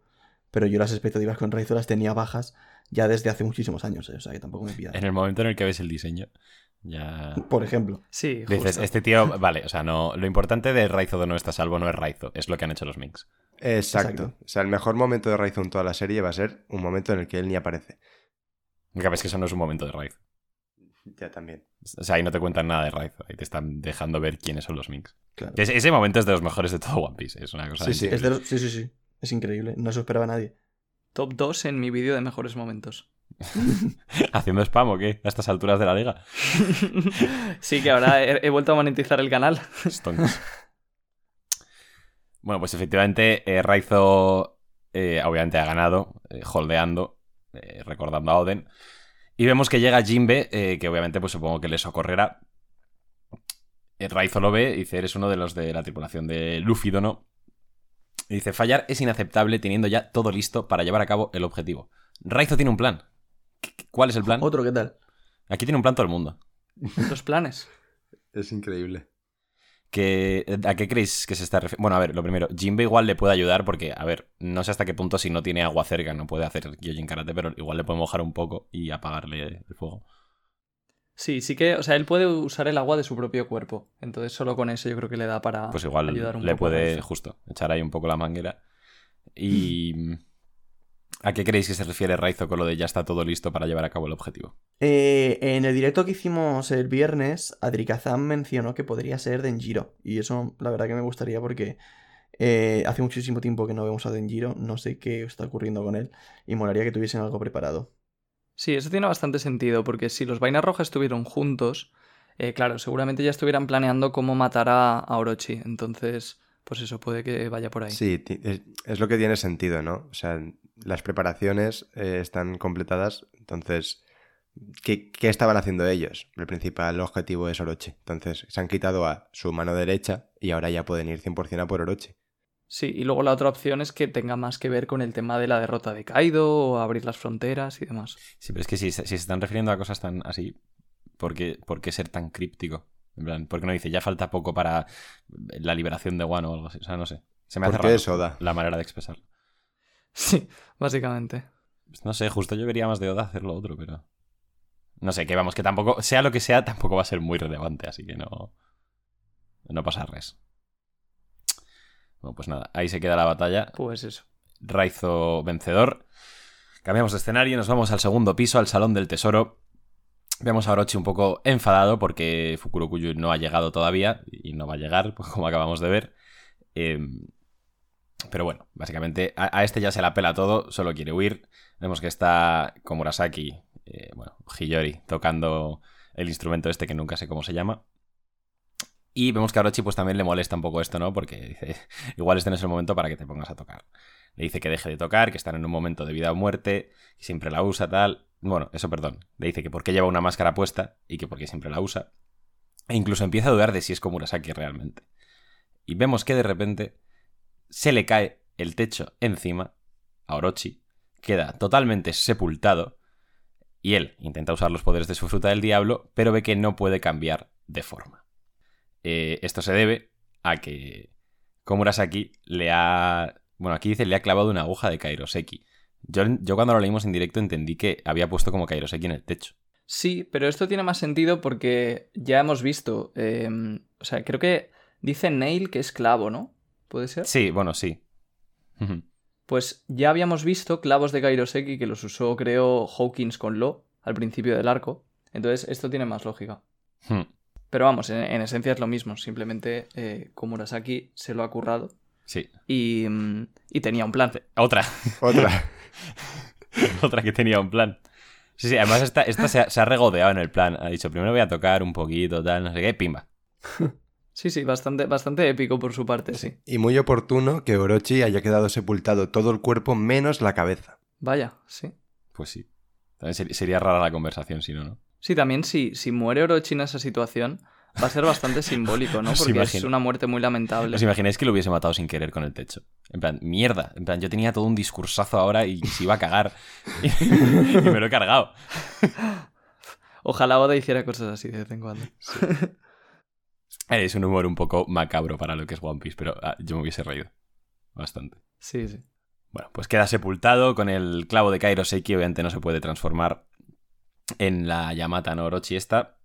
C: pero yo las expectativas con Raizo las tenía bajas ya desde hace muchísimos años, eh, o sea que tampoco me pidas.
B: En el momento en el que ves el diseño, ya...
C: Por ejemplo.
E: Sí,
B: Dices,
E: justo.
B: este tío, vale, o sea, no, lo importante de Raizo de no está a salvo no es Raizo, es lo que han hecho los Minx.
D: Exacto.
C: Exacto.
D: O sea, el mejor momento de Raizo en toda la serie va a ser un momento en el que él ni aparece.
B: Que ves que eso no es un momento de Raizo.
D: Ya también.
B: O sea, ahí no te cuentan nada de Raizo, ahí te están dejando ver quiénes son los Minx.
C: Claro.
B: Ese, ese momento es de los mejores de todo One Piece, es una cosa
D: Sí, sí.
B: increíble.
C: Es de los- Sí, sí, sí. Es increíble. No se lo esperaba nadie.
E: Top 2 en mi vídeo de mejores momentos.
B: ¿Haciendo spam o qué? A estas alturas de la liga.
E: sí, que ahora he, he vuelto a monetizar el canal.
B: Bueno, pues efectivamente, eh, Raizo eh, obviamente ha ganado, eh, holdeando, eh, recordando a Oden. Y vemos que llega Jinbe, eh, que obviamente pues supongo que le socorrerá. Eh, Raizo lo ve y dice, eres uno de los de la tripulación de Luffy Dono. Y dice, fallar es inaceptable teniendo ya todo listo para llevar a cabo el objetivo. Raizo tiene un plan. ¿Qué- qué- ¿Cuál es el plan?
C: Otro, ¿qué tal?
B: Aquí tiene un plan todo el mundo.
E: Los planes.
D: Es increíble.
B: Que, ¿A qué creéis que se está refiriendo? Bueno, a ver, lo primero, Jinbe igual le puede ayudar porque, a ver, no sé hasta qué punto si no tiene agua cerca no puede hacer Gyojin Karate, pero igual le puede mojar un poco y apagarle el fuego.
E: Sí, sí que, o sea, él puede usar el agua de su propio cuerpo. Entonces solo con eso yo creo que le da para
B: Pues igual
E: ayudar un
B: le
E: poco
B: puede, justo, echar ahí un poco la manguera. Y... ¿A qué creéis que se refiere Raizo con lo de ya está todo listo para llevar a cabo el objetivo?
C: Eh, en el directo que hicimos el viernes, Adrikazam mencionó que podría ser Denjiro. Y eso, la verdad, que me gustaría porque eh, hace muchísimo tiempo que no vemos a Denjiro. No sé qué está ocurriendo con él. Y molaría que tuviesen algo preparado.
E: Sí, eso tiene bastante sentido, porque si los Vainas Rojas estuvieron juntos, eh, claro, seguramente ya estuvieran planeando cómo matar a, a Orochi. Entonces, pues eso puede que vaya por ahí.
D: Sí, es lo que tiene sentido, ¿no? O sea, las preparaciones eh, están completadas, entonces, ¿qué, qué estaban haciendo ellos? El principal objetivo es Orochi. Entonces, se han quitado a su mano derecha y ahora ya pueden ir 100% a por Orochi.
E: Sí, y luego la otra opción es que tenga más que ver con el tema de la derrota de Kaido o abrir las fronteras y demás.
B: Sí, pero es que si, si se están refiriendo a cosas tan así, ¿por qué, por qué ser tan críptico? En plan, ¿por qué no dice ya falta poco para la liberación de Wano o algo así? O sea, no sé. Se me hace raro
D: es Oda.
B: la manera de expresarlo.
E: Sí, básicamente.
B: Pues no sé, justo yo vería más de Oda hacer lo otro, pero. No sé, que vamos, que tampoco, sea lo que sea, tampoco va a ser muy relevante, así que no. No pasa res. Bueno, pues nada, ahí se queda la batalla.
E: Pues eso.
B: Raizo vencedor. Cambiamos de escenario y nos vamos al segundo piso, al Salón del Tesoro. Vemos a Orochi un poco enfadado porque Fukurokuyu no ha llegado todavía y no va a llegar, pues como acabamos de ver. Eh, pero bueno, básicamente a, este ya se la pela todo, solo quiere huir. Vemos que está Komurasaki, eh, bueno, Hiyori, tocando el instrumento este que nunca sé cómo se llama. Y vemos que a Orochi pues también le molesta un poco esto, ¿no? Porque dice, igual este no es el momento para que te pongas a tocar. Le dice que deje de tocar, que están en un momento de vida o muerte, que siempre la usa, tal. Bueno, eso perdón. Le dice que por qué lleva una máscara puesta y que por qué siempre la usa. E incluso empieza a dudar de si es Komurasaki realmente. Y vemos que de repente se le cae el techo encima a Orochi, queda totalmente sepultado y él intenta usar los poderes de su fruta del diablo, pero ve que no puede cambiar de forma. Eh, esto se debe a que Komurasaki le ha... Bueno, aquí dice le ha clavado una aguja de Kairoseki. Yo, yo cuando lo leímos en directo entendí que había puesto como Kairoseki en el techo.
E: Sí, pero esto tiene más sentido porque ya hemos visto. eh, o sea, creo que dice Nail que es clavo, ¿no? ¿Puede ser?
B: Sí, bueno, sí.
E: Pues ya habíamos visto clavos de Kairoseki que los usó, creo, Hawkins con Lo al principio del arco. Entonces, esto tiene más lógica.
B: Hmm.
E: Pero vamos, en, en esencia es lo mismo. Simplemente eh, Komurasaki se lo ha currado
B: Sí.
E: y, mm, y tenía un plan.
B: Otra.
D: Otra.
B: Otra que tenía un plan. Sí, sí, además esta, esta se, ha, se ha regodeado en el plan. Ha dicho, primero voy a tocar un poquito, tal, no sé qué, pimba.
E: Sí, sí, bastante, bastante épico por su parte, sí.
D: Y muy oportuno que Orochi haya quedado sepultado todo el cuerpo menos la cabeza.
E: Vaya, sí.
B: Pues sí. También ser- sería rara la conversación si no, ¿no?
E: Sí, también si, si muere Orochi en esa situación, va a ser bastante simbólico, ¿no? Porque es una muerte muy lamentable.
B: ¿Os imagináis que lo hubiese matado sin querer con el techo? En plan, mierda. En plan, yo tenía todo un discursazo ahora y se iba a cagar. y me lo he cargado.
E: Ojalá Oda hiciera cosas así de vez en cuando.
B: Es un humor un poco macabro para lo que es One Piece, pero ah, yo me hubiese reído. Bastante.
E: Sí, sí.
B: Bueno, pues queda sepultado con el clavo de Kairoseki, obviamente no se puede transformar en la Yamata no Orochi esta.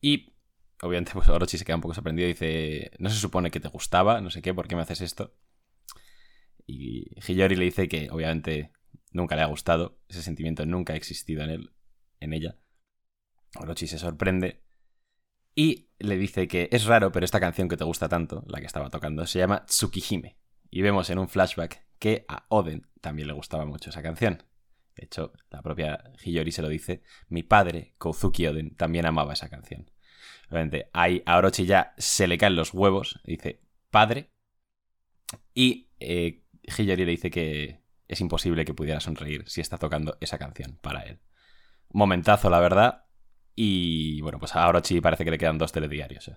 B: Y obviamente pues Orochi se queda un poco sorprendido y dice, no se supone que te gustaba, no sé qué, ¿por qué me haces esto? Y Hiyori le dice que obviamente nunca le ha gustado, ese sentimiento nunca ha existido en él, en ella. Orochi se sorprende y le dice que es raro, pero esta canción que te gusta tanto, la que estaba tocando, se llama Tsukihime. Y vemos en un flashback que a Oden también le gustaba mucho esa canción. De hecho, la propia Hiyori se lo dice. Mi padre, Kozuki Oden, también amaba esa canción. Obviamente, ahí a Orochi ya se le caen los huevos. Dice, padre. Y eh, Hiyori le dice que es imposible que pudiera sonreír si está tocando esa canción para él. Momentazo, la verdad. Y bueno, pues a Orochi parece que le quedan dos telediarios. ¿eh?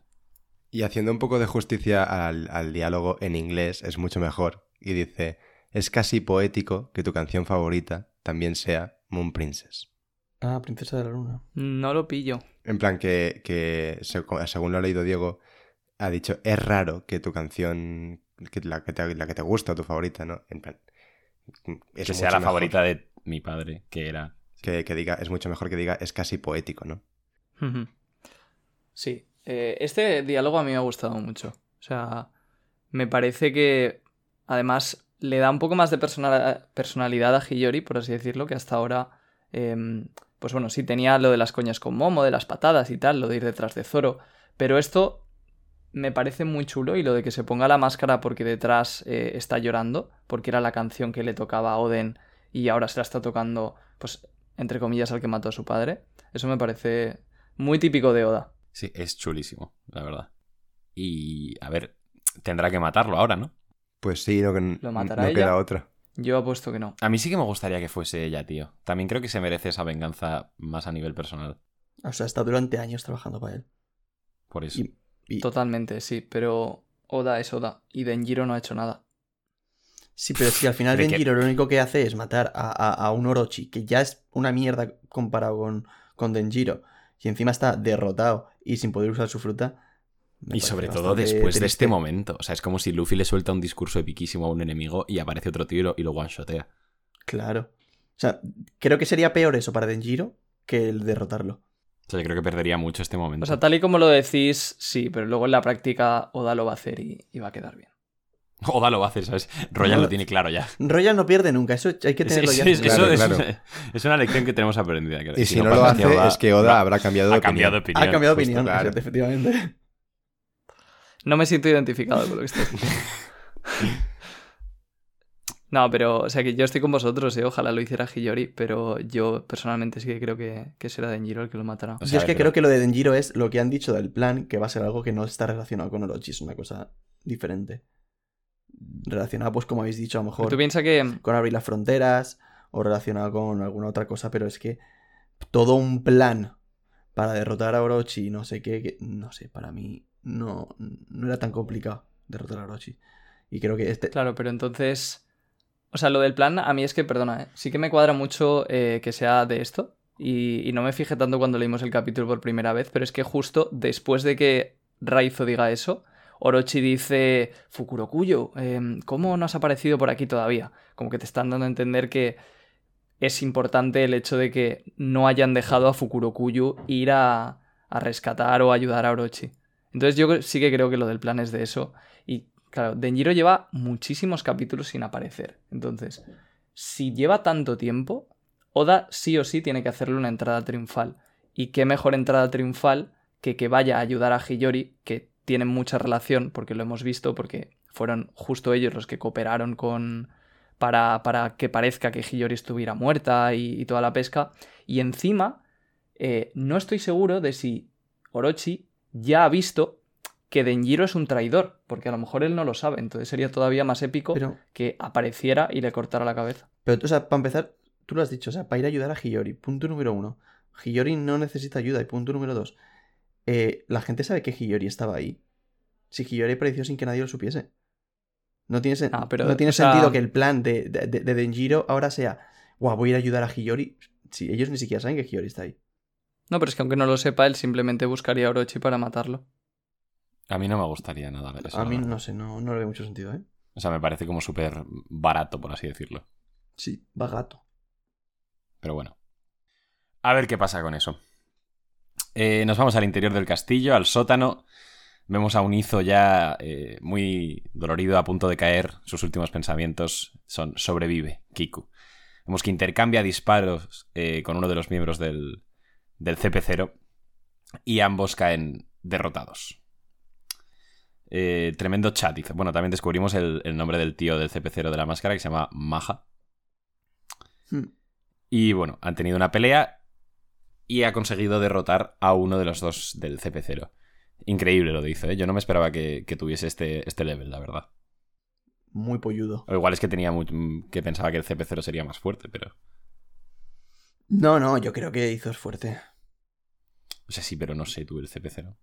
D: Y haciendo un poco de justicia al, al diálogo en inglés es mucho mejor. Y dice, es casi poético que tu canción favorita también sea Moon Princess.
C: Ah, Princesa de la Luna.
E: No lo pillo.
D: En plan que, que se- según lo ha leído Diego, ha dicho, es raro que tu canción, que la, que te, la que te gusta, tu favorita, ¿no? En plan... es
B: que sea la
D: mejor
B: favorita de mi padre, que era...
D: Que, que diga, es mucho mejor que diga, es casi poético, ¿no?
E: Sí, eh, este diálogo a mí me ha gustado mucho. O sea, me parece que además le da un poco más de personal- personalidad a Hiyori, por así decirlo, que hasta ahora, em, pues bueno, sí tenía lo de las coñas con Momo, de las patadas y tal, lo de ir detrás de Zoro, pero esto me parece muy chulo y lo de que se ponga la máscara porque detrás eh, está llorando, porque era la canción que le tocaba a Oden y ahora se la está tocando, pues, entre comillas, al que mató a su padre, eso me parece muy típico de Oda.
B: Sí, es chulísimo, la verdad. Y, a ver, tendrá que matarlo ahora, ¿no?
D: Pues sí, no, que
E: ¿Lo matará
D: no
E: ella?
D: queda otra.
E: Yo apuesto que no.
B: A mí sí que me gustaría que fuese ella, tío. También creo que se merece esa venganza más a nivel personal.
C: O sea, está durante años trabajando para él.
B: Por eso.
C: Y, y-
E: Totalmente, sí, pero Oda es Oda y Denjiro no ha hecho nada.
C: Sí, pero que al final
B: que-
C: Denjiro lo único que hace es matar a, a- a un Orochi, que ya es una mierda comparado con, con Denjiro, y encima está derrotado y sin poder usar su fruta.
B: Y sobre todo después de este momento. O sea, es como si Luffy le suelta un discurso epiquísimo a un enemigo y aparece otro tío y lo one-shotea.
C: Claro. O sea, creo que sería peor eso para Denjiro que el derrotarlo.
B: O sea, yo creo que perdería mucho este momento.
E: O sea, tal y como lo decís, sí, pero luego en la práctica Oda lo va a hacer y, y va a quedar bien.
B: Oda lo va a hacer, ¿sabes? Royal
C: No,
B: lo tiene claro ya.
C: Royal no pierde nunca, eso hay que
B: Es,
C: tenerlo
B: es-
C: ya.
B: es-
D: Claro,
B: eso es-
D: claro.
B: es una lección que tenemos aprendida. creo.
D: Y si, no, lo hace,
B: hacia
D: es que Oda
B: habrá-
D: cambiado de
B: ha cambiado de
D: opinión.
B: opinión.
C: ha cambiado de opinión,
D: claro.
C: efectivamente.
E: No me siento identificado con lo que estás diciendo. No, pero, o sea, que yo estoy con vosotros, ¿eh? Ojalá lo hiciera Hiyori, pero yo personalmente sí que creo que, que será Denjiro el que lo matará.
B: O sea,
C: Yo es que creo que lo de Denjiro es lo que han dicho del plan, que va a ser algo que no está relacionado con Orochi, es una cosa diferente. Relacionado, pues como habéis dicho, a lo mejor
E: Tú piensas que...
C: con abrir las fronteras o relacionado con alguna otra cosa, pero es que todo un plan para derrotar a Orochi, no sé qué, que- no sé, para mí no, no era tan complicado derrotar a Orochi. Y creo que este...
E: Claro, pero entonces... O sea, lo del plan, a mí es que, perdona, ¿eh? sí que me cuadra mucho eh, que sea de esto. Y, y no me fijé tanto cuando leímos el capítulo por primera vez, pero es que justo después de que Raizo diga eso, Orochi dice, Fukurokuyo, em, ¿cómo no has aparecido por aquí todavía? Como que te están dando a entender que es importante el hecho de que no hayan dejado a Fukurokuyo ir a, rescatar o ayudar a Orochi. Entonces yo sí que creo que lo del plan es de eso. Y claro, Denjiro lleva muchísimos capítulos sin aparecer. Entonces, si lleva tanto tiempo, Oda sí o sí tiene que hacerle una entrada triunfal. Y qué mejor entrada triunfal que que vaya a ayudar a Hiyori, que tienen mucha relación, porque lo hemos visto, porque fueron justo ellos los que cooperaron con. para, para que parezca que Hiyori estuviera muerta y, y toda la pesca. Y encima, eh, no estoy seguro de si Orochi ya ha visto que Denjiro es un traidor, porque a lo mejor él no lo sabe, entonces sería todavía más épico
C: Pero,
E: que apareciera y le cortara la cabeza.
C: pero, o sea, para empezar, tú lo has dicho, o sea, para ir a ayudar a Hiyori, punto número uno. Hiyori no necesita ayuda, y punto número dos. Eh, la gente sabe que Hiyori estaba ahí. Si Hiyori apareció sin que nadie lo supiese. No tiene, sen-
E: Ah, pero,
C: no tiene
E: sea-
C: sentido que el plan de, de, de- de Denjiro ahora sea, guau, voy a ir a ayudar a Hiyori. Si ellos ni siquiera saben que Hiyori está ahí.
E: No, pero es que aunque no lo sepa, él simplemente buscaría a Orochi para matarlo.
B: A mí no me gustaría nada eso.
C: a mí no sé, no, no le veo mucho sentido, ¿eh?
B: O sea, me parece como súper barato, por así decirlo.
C: Sí, va gato.
B: Pero bueno. A ver qué pasa con eso. Eh, nos vamos al interior del castillo, al sótano. Vemos a un Izo ya eh, muy dolorido, a punto de caer. Sus últimos pensamientos son sobrevive, Kiku. Vemos que intercambia disparos eh, con uno de los miembros del, del CP0 y ambos caen derrotados. Eh, tremendo chat. Bueno, también descubrimos el, el nombre del tío del CP0 de la máscara que se llama Maja.
C: Hmm.
B: Y bueno, han tenido una pelea y ha conseguido derrotar a uno de los dos del CP0. Increíble lo dice, ¿eh? Yo no me esperaba que, que tuviese este, este level, la verdad.
C: Muy polludo.
B: O igual es que tenía mu- que pensaba que el CP0 sería más fuerte, pero.
C: No, no, yo creo que hizo es fuerte.
B: O sea, sí, pero no sé tú el CP0.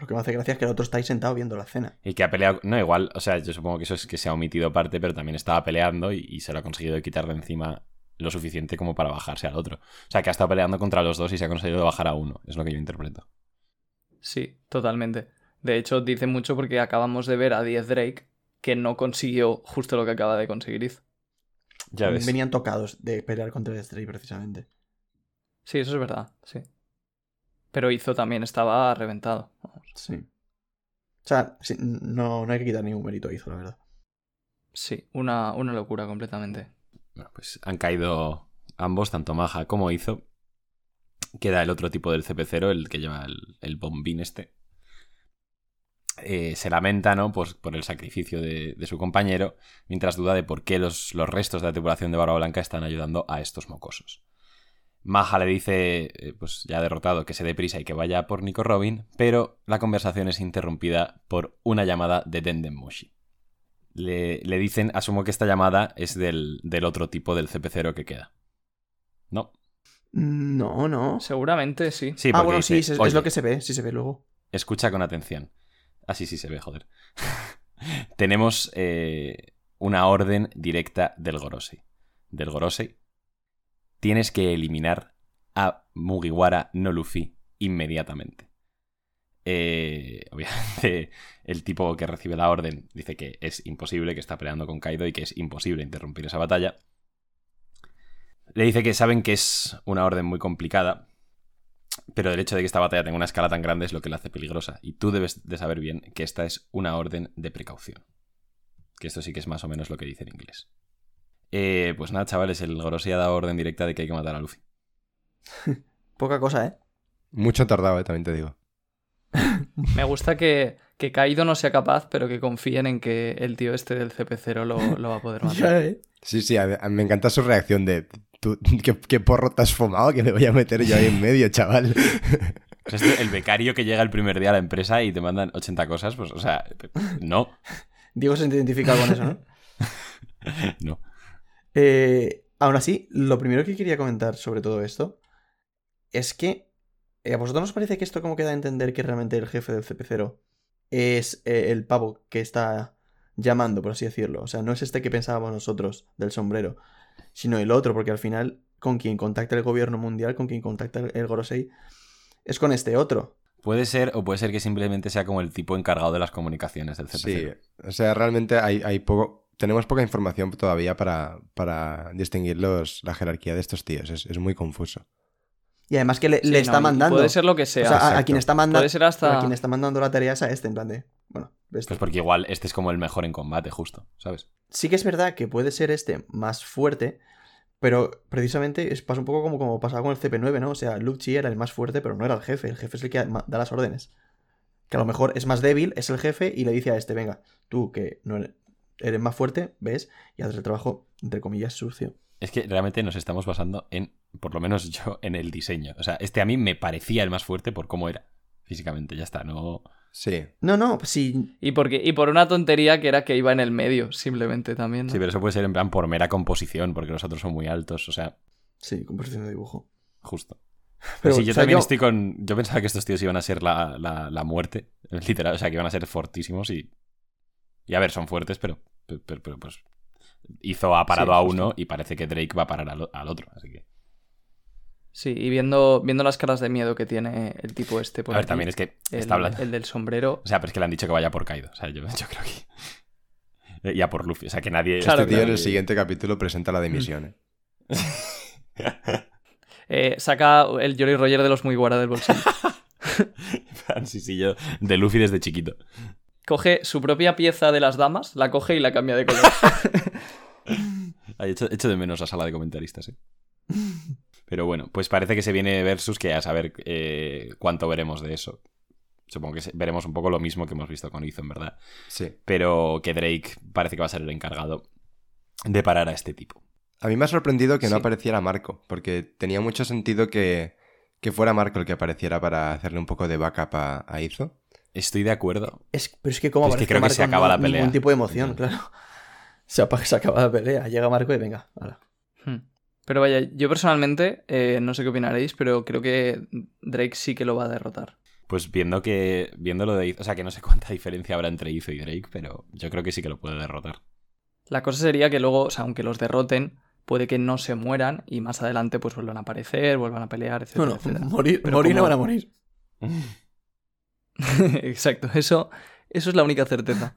C: Lo que me hace gracia es que el otro está ahí sentado viendo la cena.
B: Y que ha peleado. No, igual, o sea, yo supongo que eso es que se ha omitido parte, pero también estaba peleando y, y se lo ha conseguido quitar de encima lo suficiente como para bajarse al otro. O sea, que ha estado peleando contra los dos y se ha conseguido bajar a uno. Es lo que yo interpreto.
E: Sí, totalmente. De hecho, dice mucho porque acabamos de ver a 10 Drake que no consiguió justo lo que acaba de conseguir Iz.
B: Ya ves.
C: Venían tocados de pelear contra el Stray precisamente.
E: Sí, eso es verdad, sí. Pero Izo también estaba reventado.
C: Sí. O sea, sí, no, no hay que quitar ningún mérito a Izo, la verdad.
E: Sí, una, una locura completamente.
B: Bueno, pues han caído ambos, tanto Maja como Izo. Queda el otro tipo del CP0, el que lleva el, el bombín este. Eh, se lamenta, ¿no? Pues por el sacrificio de, de su compañero, mientras duda de por qué los, los restos de la tripulación de Barba Blanca están ayudando a estos mocosos. Maja le dice, eh, pues ya derrotado, que se dé prisa y que vaya por Nico Robin, pero la conversación es interrumpida por una llamada de Denden Mushi. Le, le dicen, asumo que esta llamada es del, del otro tipo del CP0 que queda. ¿No?
C: No, no.
E: Seguramente sí.
B: Sí,
C: ah, bueno,
B: dice,
C: sí, es, es
B: "Oye,
C: lo que se ve, sí se ve luego.
B: Escucha con atención. Así sí se ve, joder. Tenemos eh, una orden directa del Gorosei. Del Gorosei. Tienes que eliminar a Mugiwara no Luffy inmediatamente. Eh, obviamente, el tipo que recibe la orden dice que es imposible, que está peleando con Kaido y que es imposible interrumpir esa batalla. Le dice que saben que es una orden muy complicada, pero el hecho de que esta batalla tenga una escala tan grande es lo que la hace peligrosa. Y tú debes de saber bien que esta es una orden de precaución. Que esto sí que es más o menos lo que dice en inglés. Eh, pues nada, chavales, el Gorosei ha dado orden directa de que hay que matar a Luffy.
C: Poca cosa, ¿eh?
D: Mucho tardado, eh, también te digo.
E: Me gusta que, que Kaido no sea capaz, pero que confíen en que el tío este del CP0 lo, lo va a poder matar.
D: Sí, sí, a- a- me encanta su reacción de... "Tú, ¿qué, qué porro te has fumado que me voy a meter yo ahí en medio, chaval?
B: O sea, este- el becario que llega el primer día a la empresa y te mandan 80 cosas, pues, o sea, no.
C: Diego se identifica con eso, ¿no?
B: No.
C: Eh, aún así, lo primero que quería comentar sobre todo esto es que ¿a vosotros nos parece que esto como queda a entender que realmente el jefe del CP0 es eh, el pavo que está llamando, por así decirlo? O sea, no es este que pensábamos nosotros del sombrero, sino el otro, porque al final con quien contacta el gobierno mundial, con quien contacta el, Gorosei, es con este otro.
B: Puede ser, o puede ser que simplemente sea como el tipo encargado de las comunicaciones del CP0.
D: Sí, o sea, realmente hay, hay poco... Tenemos poca información todavía para, para distinguir los, la jerarquía de estos tíos. Es, es muy confuso.
C: Y además que le,
E: Sí,
C: le
E: no,
C: está mandando.
E: Puede ser lo que
C: o
E: sea.
C: a- quien está mandando.
E: Puede ser hasta.
C: a quien está mandando la tarea es a este, en plan de. Bueno, este.
B: Pues porque igual este es como el mejor en combate, justo, ¿sabes?
C: Sí que es verdad que puede ser este más fuerte, pero precisamente es, pasa un poco como, como pasaba con el CP9, ¿no? O sea, Luke Chi era el más fuerte, pero no era el jefe. El jefe es el que da las órdenes. Que a lo mejor es más débil, es el jefe y le dice a este, venga, tú que no eres, eres más fuerte, ves, y haces el trabajo, entre comillas, sucio.
B: Es que realmente nos estamos basando en, por lo menos yo, en el diseño. O sea, este a mí me parecía el más fuerte por cómo era. Físicamente, ya está, no.
D: Sí.
C: No, no, sí.
E: Y, porque, y por una tontería que era que iba en el medio, simplemente también. ¿no?
B: Sí, pero eso puede ser en plan por mera composición, porque los otros son muy altos, o sea,
C: Sí, composición de dibujo.
B: justo.
C: Pero,
B: Pero sí, yo
C: o sea,
B: también
C: yo-
B: estoy con. Yo pensaba que estos tíos iban a ser la, la- la muerte, literal, o sea, que iban a ser fortísimos y. Y a ver, son fuertes, pero. Pero, pero- pero, pues. Hizo ha parado
C: Sí,
B: a uno y parece que Drake va a parar al, al otro, así que.
E: Sí, y viendo, viendo las caras de miedo que tiene el tipo este por
B: a ver,
E: aquí,
B: también es que
E: el,
B: está hablando.
E: el del sombrero.
B: O sea, pero es que le han dicho que vaya por Kaido. O sea, yo, yo creo que. Ya por Luffy. O sea, que nadie.
E: Claro,
D: este tío en el siguiente capítulo presenta la dimisión. ¿eh?
E: eh, saca el Jolly Roger de los muy guara del bolsillo.
B: sí, sí, yo. De Luffy desde chiquito.
E: coge su propia pieza de las damas, la coge y la cambia de color.
B: Ay, echo, echo de menos la sala de comentaristas, ¿eh? Pero bueno, pues parece que se viene versus que a saber eh, cuánto veremos de eso. Supongo que se- veremos un poco lo mismo que hemos visto con Izo, en verdad.
D: Sí.
B: Pero que Drake parece que va a ser el encargado de parar a este tipo.
D: A mí me ha sorprendido que no apareciera Marco, porque tenía mucho sentido que, que fuera Marco el que apareciera para hacerle un poco de backup a, a Izo.
B: Estoy de acuerdo.
C: Es, pero es que como
B: Es que creo que se acaba
C: no-
B: la pelea.
C: Ningún tipo de emoción, claro. Se, apa- se acaba la pelea. Llega Marco y venga. hala.
E: Pero vaya, yo personalmente, eh, no sé qué opinaréis, pero creo que Drake sí que lo va a derrotar.
B: Pues viendo que. Viendo lo de Izo. O sea, que no sé cuánta diferencia habrá entre Izo y Drake, pero yo creo que sí que lo puede derrotar.
E: La cosa sería que luego, o sea, aunque los derroten, puede que no se mueran y más adelante pues vuelvan a aparecer, vuelvan a pelear, etc.
C: No, no, morir,
E: Pero
C: morir no van a morir.
E: Exacto, eso, eso es la única certeza.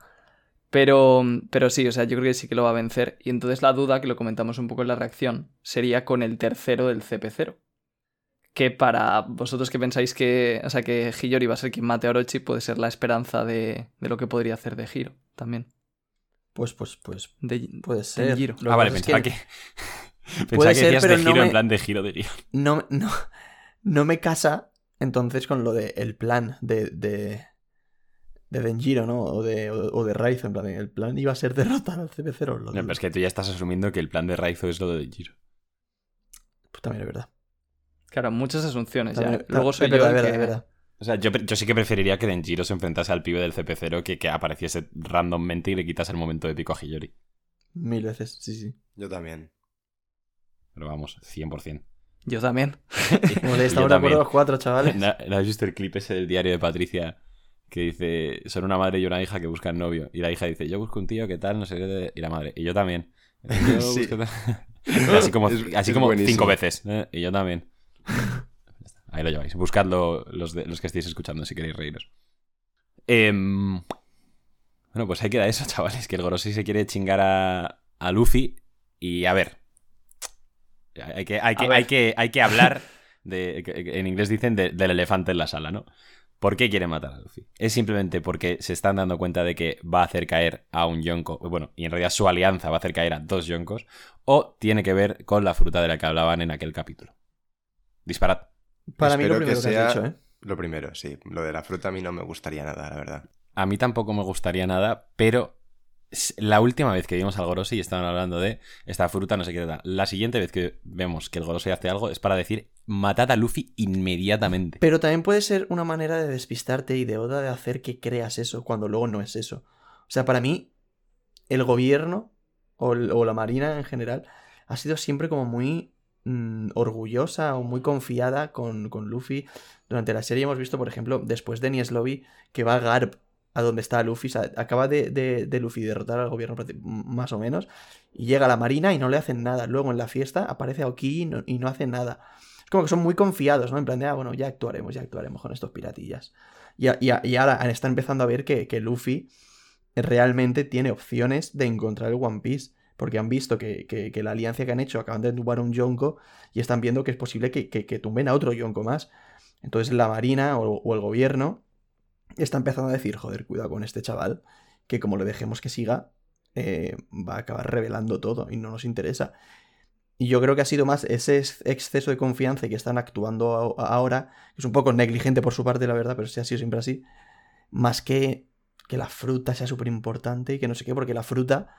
E: Pero, pero sí, o sea, yo creo que sí que lo va a vencer. Y entonces la duda, que lo comentamos un poco en la reacción, sería con el tercero del CP0. Que para vosotros que pensáis que, o sea, que Hiyori va a ser quien mate a Orochi, puede ser la esperanza de, de lo que podría hacer de Hiro también.
C: Pues, pues, pues,
E: De,
C: puede ser.
E: Giro.
B: Ah, vale, pensaba que. pensaba
C: Puede
B: que
C: ser,
B: decías
C: pero
B: de
C: no
B: giro en
C: me-
B: plan de giro de guion.
C: No, no, no me casa entonces con lo del el plan de, de, de Denjiro, ¿no? O de, o, o de Raizo, en plan, el plan iba a ser derrotar al CP0. Lo
B: No, pero es que tú ya estás asumiendo que el plan de Raizo es lo de giro.
C: Pues también es verdad.
E: Claro, muchas asunciones ya. Luego soy yo
C: verdad,
E: el
C: es verdad,
E: que-
C: es verdad.
B: O sea, yo, yo sí que preferiría que Denjiro se enfrentase al pibe del CP0 que, que apareciese randommente y le quitase el momento épico a Hiyori.
C: Mil veces, sí, sí.
D: Yo también.
B: Pero vamos, 100%.
E: Yo también.
C: Como le
B: Yo
C: estamos de acuerdo los cuatro, chavales.
B: ¿No no has visto el clip ese del diario de Patricia que dice, son una madre y una hija que buscan novio? Y la hija dice, yo busco un tío, ¿qué tal? No sé qué. Y la madre, y yo también. Yo
D: Sí.
B: busco así como,
D: Es-
B: así
D: es
B: como cinco veces. ¿eh? Y yo también. Ahí lo lleváis. Buscadlo los, de- los que estéis escuchando si queréis reíros. Em, bueno, pues ahí queda eso, chavales. Que el Gorosei se quiere chingar a, a Luffy. Y a ver. Hay que, hay que, hay que, hay que hablar. De, en inglés dicen de- del elefante en la sala, ¿no? ¿Por qué quiere matar a Luffy? Es simplemente porque se están dando cuenta de que va a hacer caer a un Yonko. Bueno, y en realidad su alianza va a hacer caer a dos Yonkos. O tiene que ver con la fruta de la que hablaban en aquel capítulo. Disparad.
C: Para mí lo
D: que
C: primero que,
D: sea-
C: has dicho, ¿eh?
D: Lo primero, sí. Lo de la fruta a mí no me gustaría nada, la verdad.
B: A mí tampoco me gustaría nada, pero la última vez que vimos al Gorosei estaban hablando de esta fruta, no sé qué tal. La siguiente vez que vemos que el Gorosei hace algo es para decir matad a Luffy inmediatamente.
C: Pero también puede ser una manera de despistarte y de Oda de hacer que creas eso cuando luego no es eso. O sea, para mí, el gobierno o, la marina en general ha sido siempre como muy mm, orgullosa o muy confiada con, Luffy. Durante la serie hemos visto, por ejemplo, después de Lobby, que va Garp a donde está Luffy. O sea, acaba de, Luffy derrotar al gobierno más o menos. Y llega a la marina y no le hacen nada. Luego en la fiesta aparece Aoki y no, y no hace nada. Es como que son muy confiados, ¿no? En plan de, ah, bueno, ya actuaremos, ya actuaremos con estos piratillas. Y, ahora está empezando a ver que, Luffy realmente tiene opciones de encontrar el One Piece. Porque han visto que, la alianza que han hecho acaban de tumbar un Yonko y están viendo que es posible que, tumben a otro Yonko más. Entonces la marina o el gobierno está empezando a decir, joder, cuidado con este chaval, que como le dejemos que siga, eh, va a acabar revelando todo y no nos interesa. Y yo creo que ha sido más ese ex- exceso de confianza y que están actuando ahora, que es un poco negligente por su parte, la verdad, pero sí ha sido siempre así, más que que la fruta sea súper importante y que no sé qué, porque la fruta,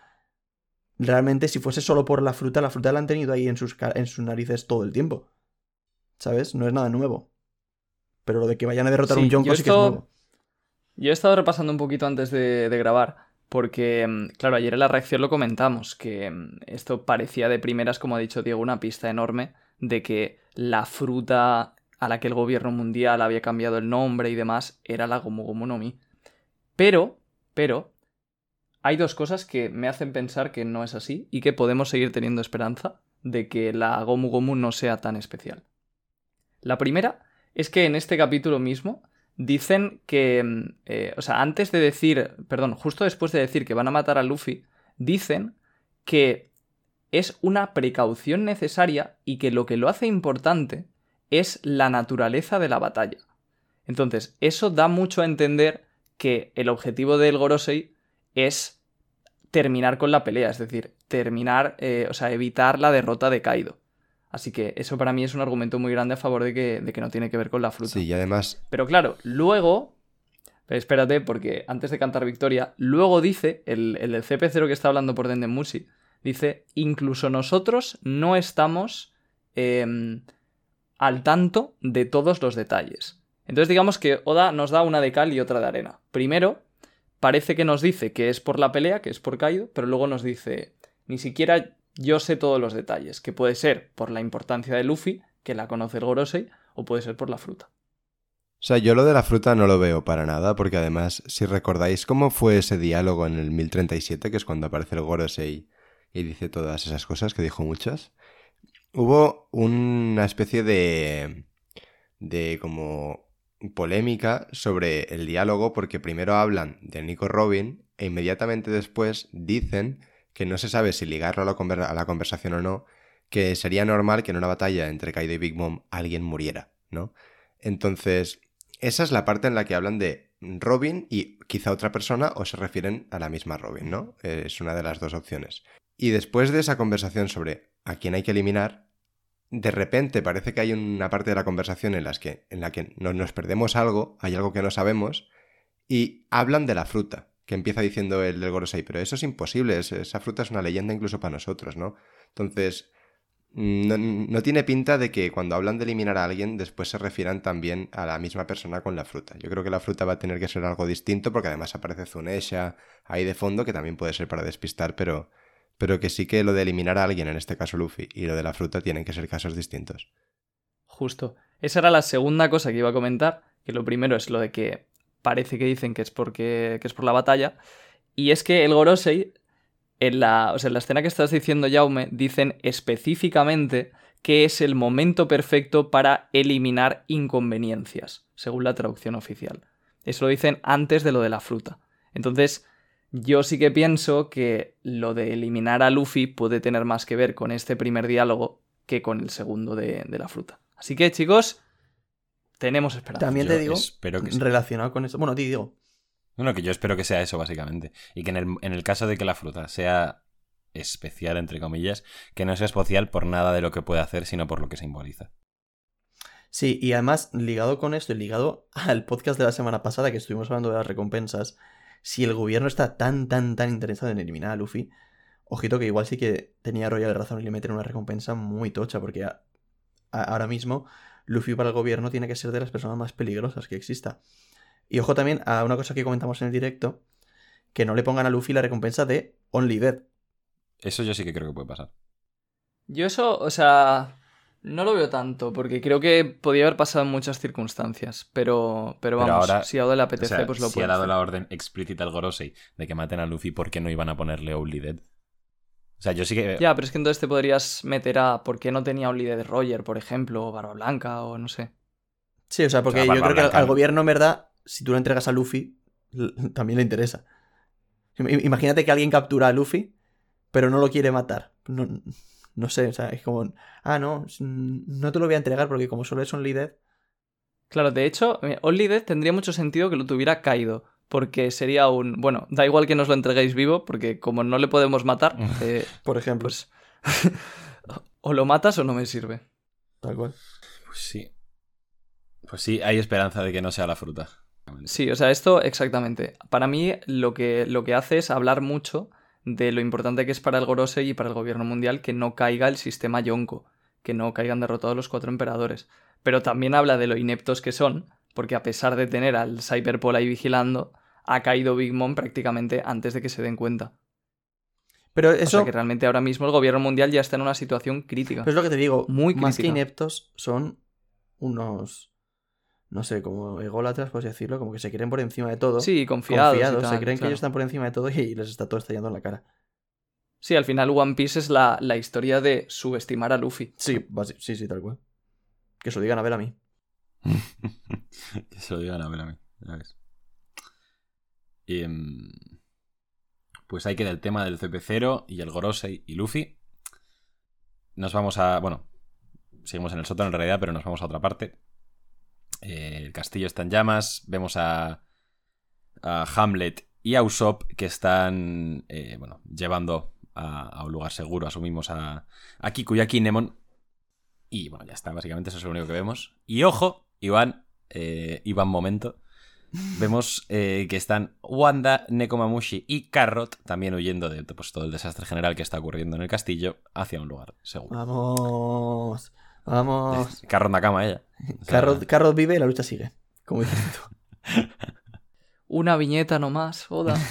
C: realmente si fuese solo por la fruta, la fruta la han tenido ahí en sus, en sus narices todo el tiempo. ¿Sabes? No es nada nuevo. Pero lo de que vayan a derrotar
E: Sí,
C: un Yonko
E: yo
C: sí que es nuevo.
E: Yo he estado repasando un poquito antes de, de grabar, porque, mm, claro, ayer en la reacción lo comentamos, que mm, esto parecía de primeras, como ha dicho Diego, una pista enorme de que la fruta a la que el gobierno mundial había cambiado el nombre y demás era la Gomu Gomu no Mi. Pero, pero, hay dos cosas que me hacen pensar que no es así y que podemos seguir teniendo esperanza de que la Gomu Gomu no sea tan especial. La primera es que en este capítulo mismo dicen que, mm, eh, o sea, antes de decir, perdón, justo después de decir que van a matar a Luffy, dicen que es una precaución necesaria y que lo que lo hace importante es la naturaleza de la batalla. Entonces, eso da mucho a entender que el objetivo del Gorosei es terminar con la pelea, es decir, terminar, eh, o sea, evitar la derrota de Kaido. Así que eso para mí es un argumento muy grande a favor de que, de que no tiene que ver con la fruta.
D: Sí, y además,
E: Pero claro, luego. pero espérate, porque antes de cantar victoria, luego dice, el, el del CP0 que está hablando por Dendemushi, dice: incluso nosotros no estamos em, al tanto de todos los detalles. Entonces, digamos que Oda nos da una de cal y otra de arena. Primero, parece que nos dice que es por la pelea, que es por Kaido, pero luego nos dice: ni siquiera yo sé todos los detalles, que puede ser por la importancia de Luffy, que la conoce el Gorosei, o puede ser por la fruta.
D: o sea, yo lo de la fruta no lo veo para nada, porque además, si recordáis cómo fue ese diálogo en el 1037, que es cuando aparece el Gorosei y dice todas esas cosas, que dijo muchas, hubo una especie de... de como polémica sobre el diálogo, porque primero hablan de Nico Robin e inmediatamente después dicen que no se sabe si ligarlo a la, conversación o no, que sería normal que en una batalla entre Kaido y Big Mom alguien muriera, ¿no? Entonces, esa es la parte en la que hablan de Robin y quizá otra persona o se refieren a la misma Robin, ¿no? Es una de las dos opciones. Y después de esa conversación sobre a quién hay que eliminar, de repente parece que hay una parte de la conversación en, las que, en la que no- nos perdemos algo, hay algo que no sabemos, y hablan de la fruta, que empieza diciendo el del Gorosei, pero eso es imposible, es- esa fruta es una leyenda incluso para nosotros, ¿no? Entonces, no, no tiene pinta de que cuando hablan de eliminar a alguien después se refieran también a la misma persona con la fruta. Yo creo que la fruta va a tener que ser algo distinto porque además aparece Zunesha ahí de fondo que también puede ser para despistar, pero, pero que sí que lo de eliminar a alguien, en este caso Luffy, y lo de la fruta tienen que ser casos distintos.
E: Justo. Esa era la segunda cosa que iba a comentar, que lo primero es lo de que parece que dicen que es porque que es por la batalla y es que el Gorosei en la, o sea, en la escena que estás diciendo Jaume dicen específicamente que es el momento perfecto para eliminar inconveniencias, según la traducción oficial. Eso lo dicen antes de lo de la fruta. Entonces, yo sí que pienso que lo de eliminar a Luffy puede tener más que ver con este primer diálogo que con el segundo de, de la fruta. Así que, chicos, tenemos esperanza.
C: También
B: Yo
C: te digo,
B: espero que
C: relacionado con esto. Bueno, ti digo.
B: Bueno, que yo espero que sea eso, básicamente. Y que en el, en el caso de que la fruta sea especial, entre comillas, que no sea especial por nada de lo que puede hacer, sino por lo que simboliza.
C: Sí, y además, ligado con esto y ligado al podcast de la semana pasada que estuvimos hablando de las recompensas, si el gobierno está tan, tan, tan interesado en eliminar a Luffy, ojito que igual sí que tenía Royal razón y le meten una recompensa muy tocha, porque a- a- ahora mismo Luffy para el gobierno tiene que ser de las personas más peligrosas que exista. Y ojo también a una cosa que comentamos en el directo, que no le pongan a Luffy la recompensa de Only Dead.
B: Eso yo sí que creo que puede pasar.
E: Yo eso, o sea, no lo veo tanto, porque creo que podía haber pasado en muchas circunstancias, pero, pero
B: Pero
E: vamos,
B: ahora-
E: si Oda le
B: O
E: apetece,
B: sea,
E: pues lo
B: si
E: puede
B: ha dado
E: hacer.
B: la orden explícita al Gorosei de que maten a Luffy, ¿por qué no iban a ponerle Only Dead? O sea, yo sí que...
E: Ya, pero es que entonces te podrías meter a por qué no tenía un líder de Roger, por ejemplo, o Barba Blanca, o no sé.
C: Sí, o sea, porque
B: O sea,
C: yo creo que al- gobierno, en verdad, si tú lo entregas a Luffy, también le interesa. Im- Imagínate que alguien captura a Luffy, pero no lo quiere matar. No, no sé, o sea, es como, ah, no, no te lo voy a entregar porque como solo es un líder.
E: Claro, de hecho, Only Dead tendría mucho sentido que lo tuviera caído, porque sería un... Bueno, da igual que nos lo entreguéis vivo, porque como no le podemos matar, eh,
C: Por ejemplo.
E: pues... o lo matas o no me sirve.
C: Tal cual.
B: Pues sí. Pues sí, hay esperanza de que no sea la fruta.
E: Sí, o sea, esto exactamente. Para mí lo que, lo que hace es hablar mucho de lo importante que es para el Gorosei y para el gobierno mundial que no caiga el sistema Yonko, que no caigan derrotados los cuatro emperadores. pero también habla de lo ineptos que son, porque a pesar de tener al Cyberpol ahí vigilando, ha caído Big Mom prácticamente antes de que se den cuenta.
C: Pero
E: O sea que realmente ahora mismo el gobierno mundial ya está en una situación crítica.
C: pero es lo que te digo,
E: Muy
C: más que
E: crítica.
C: ineptos son unos, no sé, como ególatras, por así decirlo, como que se creen por encima de todo.
E: Sí, confiados.
C: confiados,
E: tal,
C: se creen que ellos están por encima de todo y les está todo estallando en la cara.
E: Sí, al final One Piece es la, la historia de subestimar a Luffy.
C: Sí, sí, sí, tal cual. Que se lo digan a ver a mí.
B: que se lo digan a ver a mí. ya ves. Y, em, pues ahí queda el tema del CP0 y el Gorosei y Luffy. Nos vamos a. Bueno, seguimos en el sótano en realidad, pero nos vamos a otra parte. Eh, el castillo está en llamas. Vemos a, a Hamlet y a Usopp que están eh, bueno, llevando a, un lugar seguro, asumimos a, a Kiku y. Y bueno, ya está, básicamente eso es lo único que vemos. Y ojo, Iván, eh, Iván Momento. Vemos eh, que están Wanda, Nekomamushi y Carrot también huyendo de pues, todo el desastre general que está ocurriendo en el castillo hacia un lugar seguro.
C: Vamos. Vamos.
B: Carrot Nakama, ella. O sea,
C: Carrot, Carrot vive y la lucha sigue. Como dices tú.
E: Una viñeta nomás, Oda.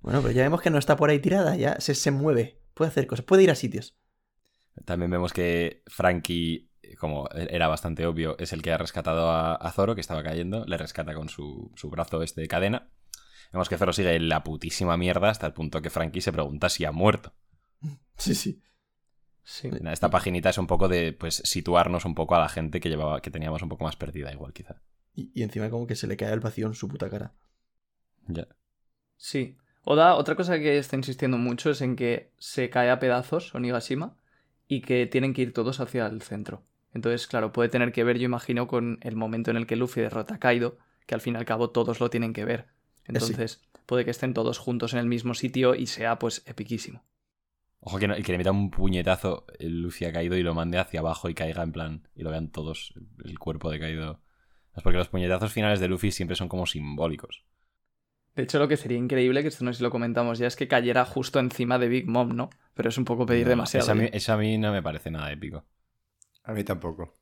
C: Bueno, pero ya vemos que no está por ahí tirada, ya se, se mueve. Puede hacer cosas, puede ir a sitios.
B: También vemos que Frankie, como era bastante obvio, es el que ha rescatado a, a Zoro, que estaba cayendo. Le rescata con su, su brazo este de cadena. Vemos que Zoro sigue en la putísima mierda hasta el punto que Frankie se pregunta si ha muerto.
C: Sí, sí.
E: Sí.
B: Esta paginita es un poco de pues situarnos un poco a la gente que llevaba que teníamos un poco más perdida igual quizá.
C: Y, y encima como que se le cae el vacío en su puta cara.
B: Ya.
E: Sí. Oda, otra cosa que está insistiendo mucho es en que se cae a pedazos Onigashima y que tienen que ir todos hacia el centro. Entonces, claro, puede tener que ver, yo imagino, con el momento en el que Luffy derrota a Kaido, que al fin y al cabo todos lo tienen que ver. Entonces, puede que estén todos juntos en el mismo sitio y sea, pues, epiquísimo.
B: Ojo que, no- que le meta un puñetazo Luffy ha caído y lo mande hacia abajo y caiga en plan y lo vean todos el cuerpo de caído. Es porque los puñetazos finales de Luffy siempre son como simbólicos.
E: De hecho, lo que sería increíble, que esto no sé si lo comentamos ya, es que cayera justo encima de Big Mom, ¿no? Pero es un poco pedir
B: No,
E: demasiado.
B: Eso a, mí,
E: ¿eh?
B: eso a mí no me parece nada épico.
D: A mí tampoco.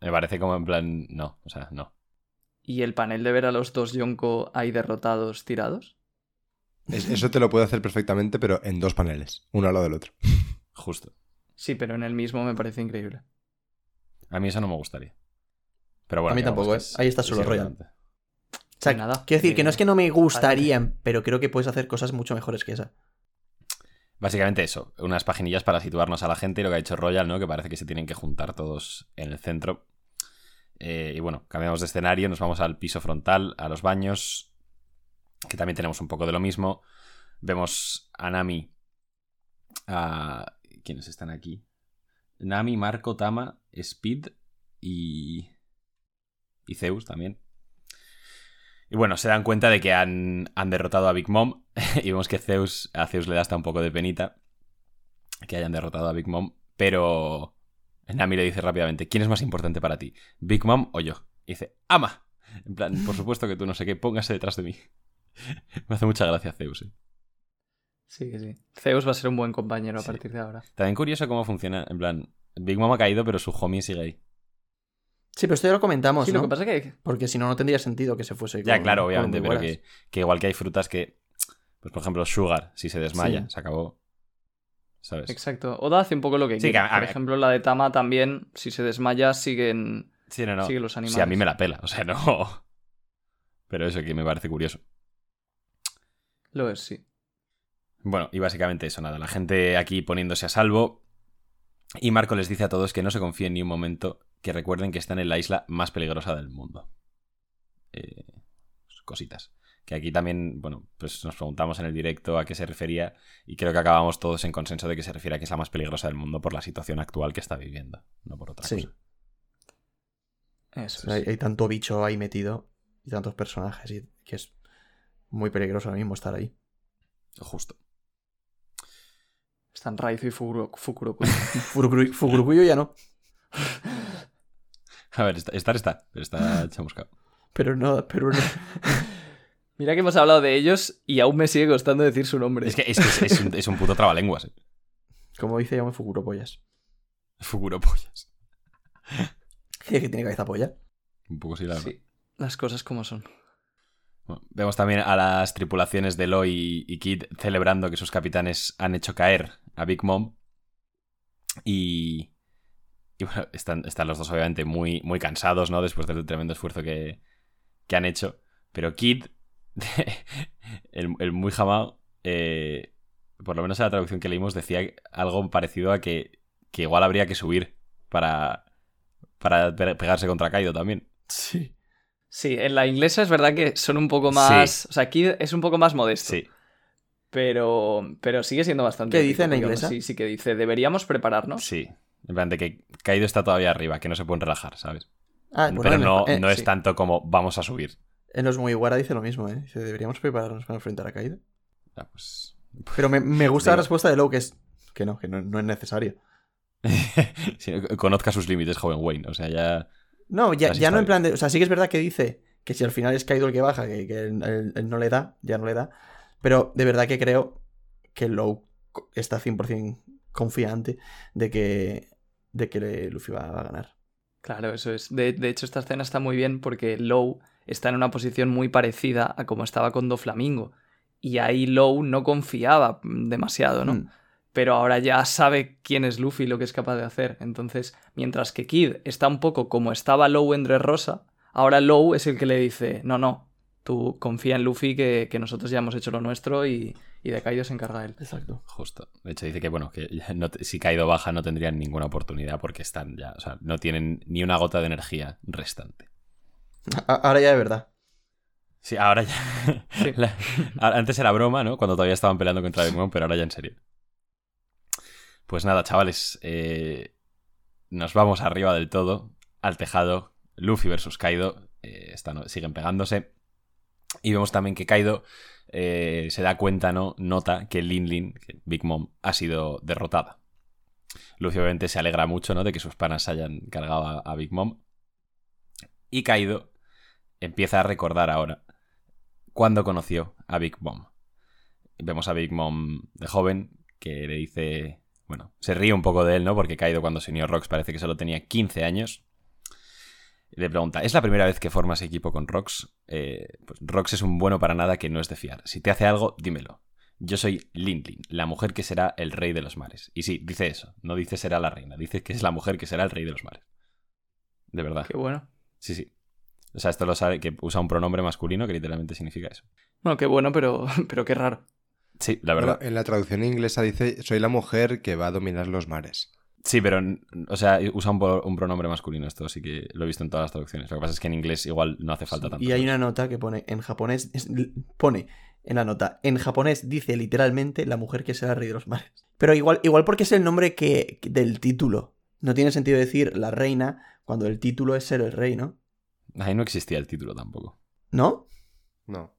B: Me parece como en plan, no, o sea, no.
E: ¿Y el panel de ver a los dos Yonko ahí derrotados tirados?
D: Es- eso te lo puedo hacer perfectamente, pero en dos paneles, uno al lado del otro.
B: Justo.
E: Sí, pero en el mismo me parece increíble.
B: A mí eso no me gustaría. Pero bueno,
C: A mí tampoco,
B: que
C: ¿eh?
B: es-
C: Ahí está
B: es
C: solo Royal. O sea,
E: nada.
C: quiero decir que no es que no me gustarían,
E: Adelante.
C: pero creo que puedes hacer cosas mucho mejores que esa.
B: Básicamente eso, unas paginillas para situarnos a la gente y lo que ha hecho Royal, ¿no? Que parece que se tienen que juntar todos en el centro. Eh, y bueno, cambiamos de escenario, nos vamos al piso frontal, a los baños, que también tenemos un poco de lo mismo. Vemos a Nami, a... ¿Quiénes están aquí? Nami, Marco, Tama, Speed y... y Zeus también. Y bueno, se dan cuenta de que han, han derrotado a Big Mom y vemos que Zeus, a Zeus le da hasta un poco de penita que hayan derrotado a Big Mom, pero Nami le dice rápidamente, ¿quién es más importante para ti? ¿Big Mom o yo? Y dice, ¡ama! En plan, por supuesto que tú no sé qué, póngase detrás de mí. Me hace mucha gracia Zeus. ¿eh?
E: Sí, que sí. Zeus va a ser un buen compañero a partir de ahora.
B: También curioso cómo funciona, en plan, Big Mom ha caído, pero su homie sigue ahí.
C: Sí, pero esto ya lo comentamos,
E: Sí,
C: ¿no?
E: lo que pasa es que
C: Porque si no, no tendría sentido que se fuese
B: Ya,
C: con-
B: claro, obviamente, pero que, que igual que hay frutas que, pues por ejemplo, Sugar, si se desmaya,
C: Sí.
B: se acabó. ¿Sabes?
E: Exacto. Oda hace un poco lo que
B: Sí,
E: quiere.
B: que a- a
E: Por
B: ver.
E: ejemplo, la de Tama también, si se desmaya, siguen,
B: Sí, no, no.
E: siguen los animales.
B: Sí, a mí me la pela, o sea, no. Pero eso que me parece curioso.
E: Lo es, sí.
B: Bueno, y básicamente eso, nada. La gente aquí poniéndose a salvo. Y Marco les dice a todos que no se confíen ni un momento, que recuerden que están en la isla más peligrosa del mundo. Eh, cositas. Que aquí también, bueno, pues nos preguntamos en el directo a qué se refería y creo que acabamos todos en consenso de que se refiere a que es la más peligrosa del mundo por la situación actual que está viviendo, no por otra
C: Sí.
B: cosa.
E: Eso
C: O sea, hay, tanto bicho ahí metido y tantos personajes y que es muy peligroso ahora mismo estar ahí.
B: Justo.
E: Están Raizo y Fukuro- Fukuroku.
C: Furukuru- Fukurokuyo ya no.
B: A ver, estar está, pero está chamuscado.
C: Pero no, pero no.
E: Mira que hemos hablado de ellos y aún me sigue costando decir su nombre.
B: Es que es, que es- es un, es un puto trabalenguas. Eh.
C: Como dice, llamo Fukuropollas.
B: Fuguropollas.
C: que tiene cabeza polla.
B: Un poco sí, la verdad.
E: Sí, las cosas como son.
B: Bueno, vemos también a las tripulaciones de Loy y Kid celebrando que sus capitanes han hecho caer a Big Mom. Y, y bueno, están, están los dos obviamente muy, muy cansados, ¿no? Después del tremendo esfuerzo que, que han hecho. Pero Kid, el, el muy jamado, eh, por lo menos en la traducción que leímos, decía algo parecido a que, que igual habría que subir para, para pe- pegarse contra Kaido también.
C: Sí.
E: Sí, en la inglesa es verdad que son un poco más. O sea, aquí es un poco más modesto.
B: Sí.
E: Pero, pero sigue siendo bastante.
C: ¿Qué dice en la inglesa?
E: así Sí, que dice, deberíamos prepararnos.
B: Sí. En plan de que Kaido está todavía arriba, que no se pueden relajar, ¿sabes?
C: Ah, bueno,
B: Pero no,
C: eh,
B: no es
C: sí.
B: tanto como vamos a subir.
C: En los Mugiwara dice lo mismo, ¿eh? Dice, deberíamos prepararnos para enfrentar a Kaido.
B: Ya, pues...
C: Pero me, me gusta la respuesta de Low, que es que no, que no, no es necesario.
B: Sí, conozca sus límites, joven Wayne. O sea, ya.
C: No, ya, ya no en plan de. O sea, sí que es verdad que dice que si al final es Kaido el que baja, que, que él, él- él no le da, ya no le da. Pero de verdad que creo que Low está 100% confiante de que, de que Luffy va, va a ganar.
E: Claro, eso es. De, de hecho, esta escena está muy bien porque Low está en una posición muy parecida a como estaba con Doflamingo. Y ahí Low no confiaba demasiado, ¿no?
C: Mm.
E: pero ahora ya sabe quién es Luffy y lo que es capaz de hacer. Entonces, mientras que Kid está un poco como estaba Low en Dressrosa, ahora Low es el que le dice, no, no, tú confía en Luffy que, que nosotros ya hemos hecho lo nuestro y, y de Kaido se encarga él.
C: Exacto.
B: Justo. De hecho, dice que, bueno, que ya no te- si Kaido baja no tendrían ninguna oportunidad porque están ya. O sea, no tienen ni una gota de energía restante.
C: A- ahora ya de verdad.
B: Sí, ahora ya.
E: Sí.
B: La- a- antes era broma, ¿no? Cuando todavía estaban peleando contra Big Mom, pero ahora ya en serio. Pues nada, chavales. eh, nos vamos arriba del todo, al tejado. Luffy versus Kaido. eh, están- siguen pegándose. Y vemos también que Kaido eh, se da cuenta, ¿no? Nota que Lin Lin, Big Mom, ha sido derrotada. Luffy obviamente se alegra mucho, ¿no? De que sus panas hayan cargado a, Big Mom. Y Kaido empieza a recordar ahora cuándo conoció a Big Mom. Vemos a Big Mom de joven que le dice, bueno, se ríe un poco de él, ¿no? Porque Kaido cuando se unió a Rox parece que solo tenía 15 años. Le pregunta, ¿es la primera vez que formas equipo con Rox? Eh, pues Rox es un bueno para nada que no es de fiar. Si te hace algo, dímelo. Yo soy Lin Lin, la mujer que será el rey de los mares. Y sí, dice eso, no dice será la reina, dice que es la mujer que será el rey de los mares. De verdad.
E: Qué bueno.
B: Sí, sí. O sea, esto lo sabe que usa un pronombre masculino que literalmente significa eso.
E: Bueno, qué bueno, pero, pero qué raro.
B: Sí, la verdad.
D: Bueno, en la traducción inglesa dice, soy la mujer que va a dominar los mares.
B: Sí, pero, o sea, usa un, pronombre masculino esto, así que lo he visto en todas las traducciones. Lo que pasa es que en inglés igual no hace falta tanto.
C: Y hay una nota que pone en japonés, es- pone en la nota, en japonés dice literalmente la mujer que será rey de los mares. Pero igual, igual porque es el nombre que, que- del título. No tiene sentido decir la reina cuando el título es ser el rey, ¿no?
B: Ahí no existía el título tampoco.
C: ¿No?
D: No.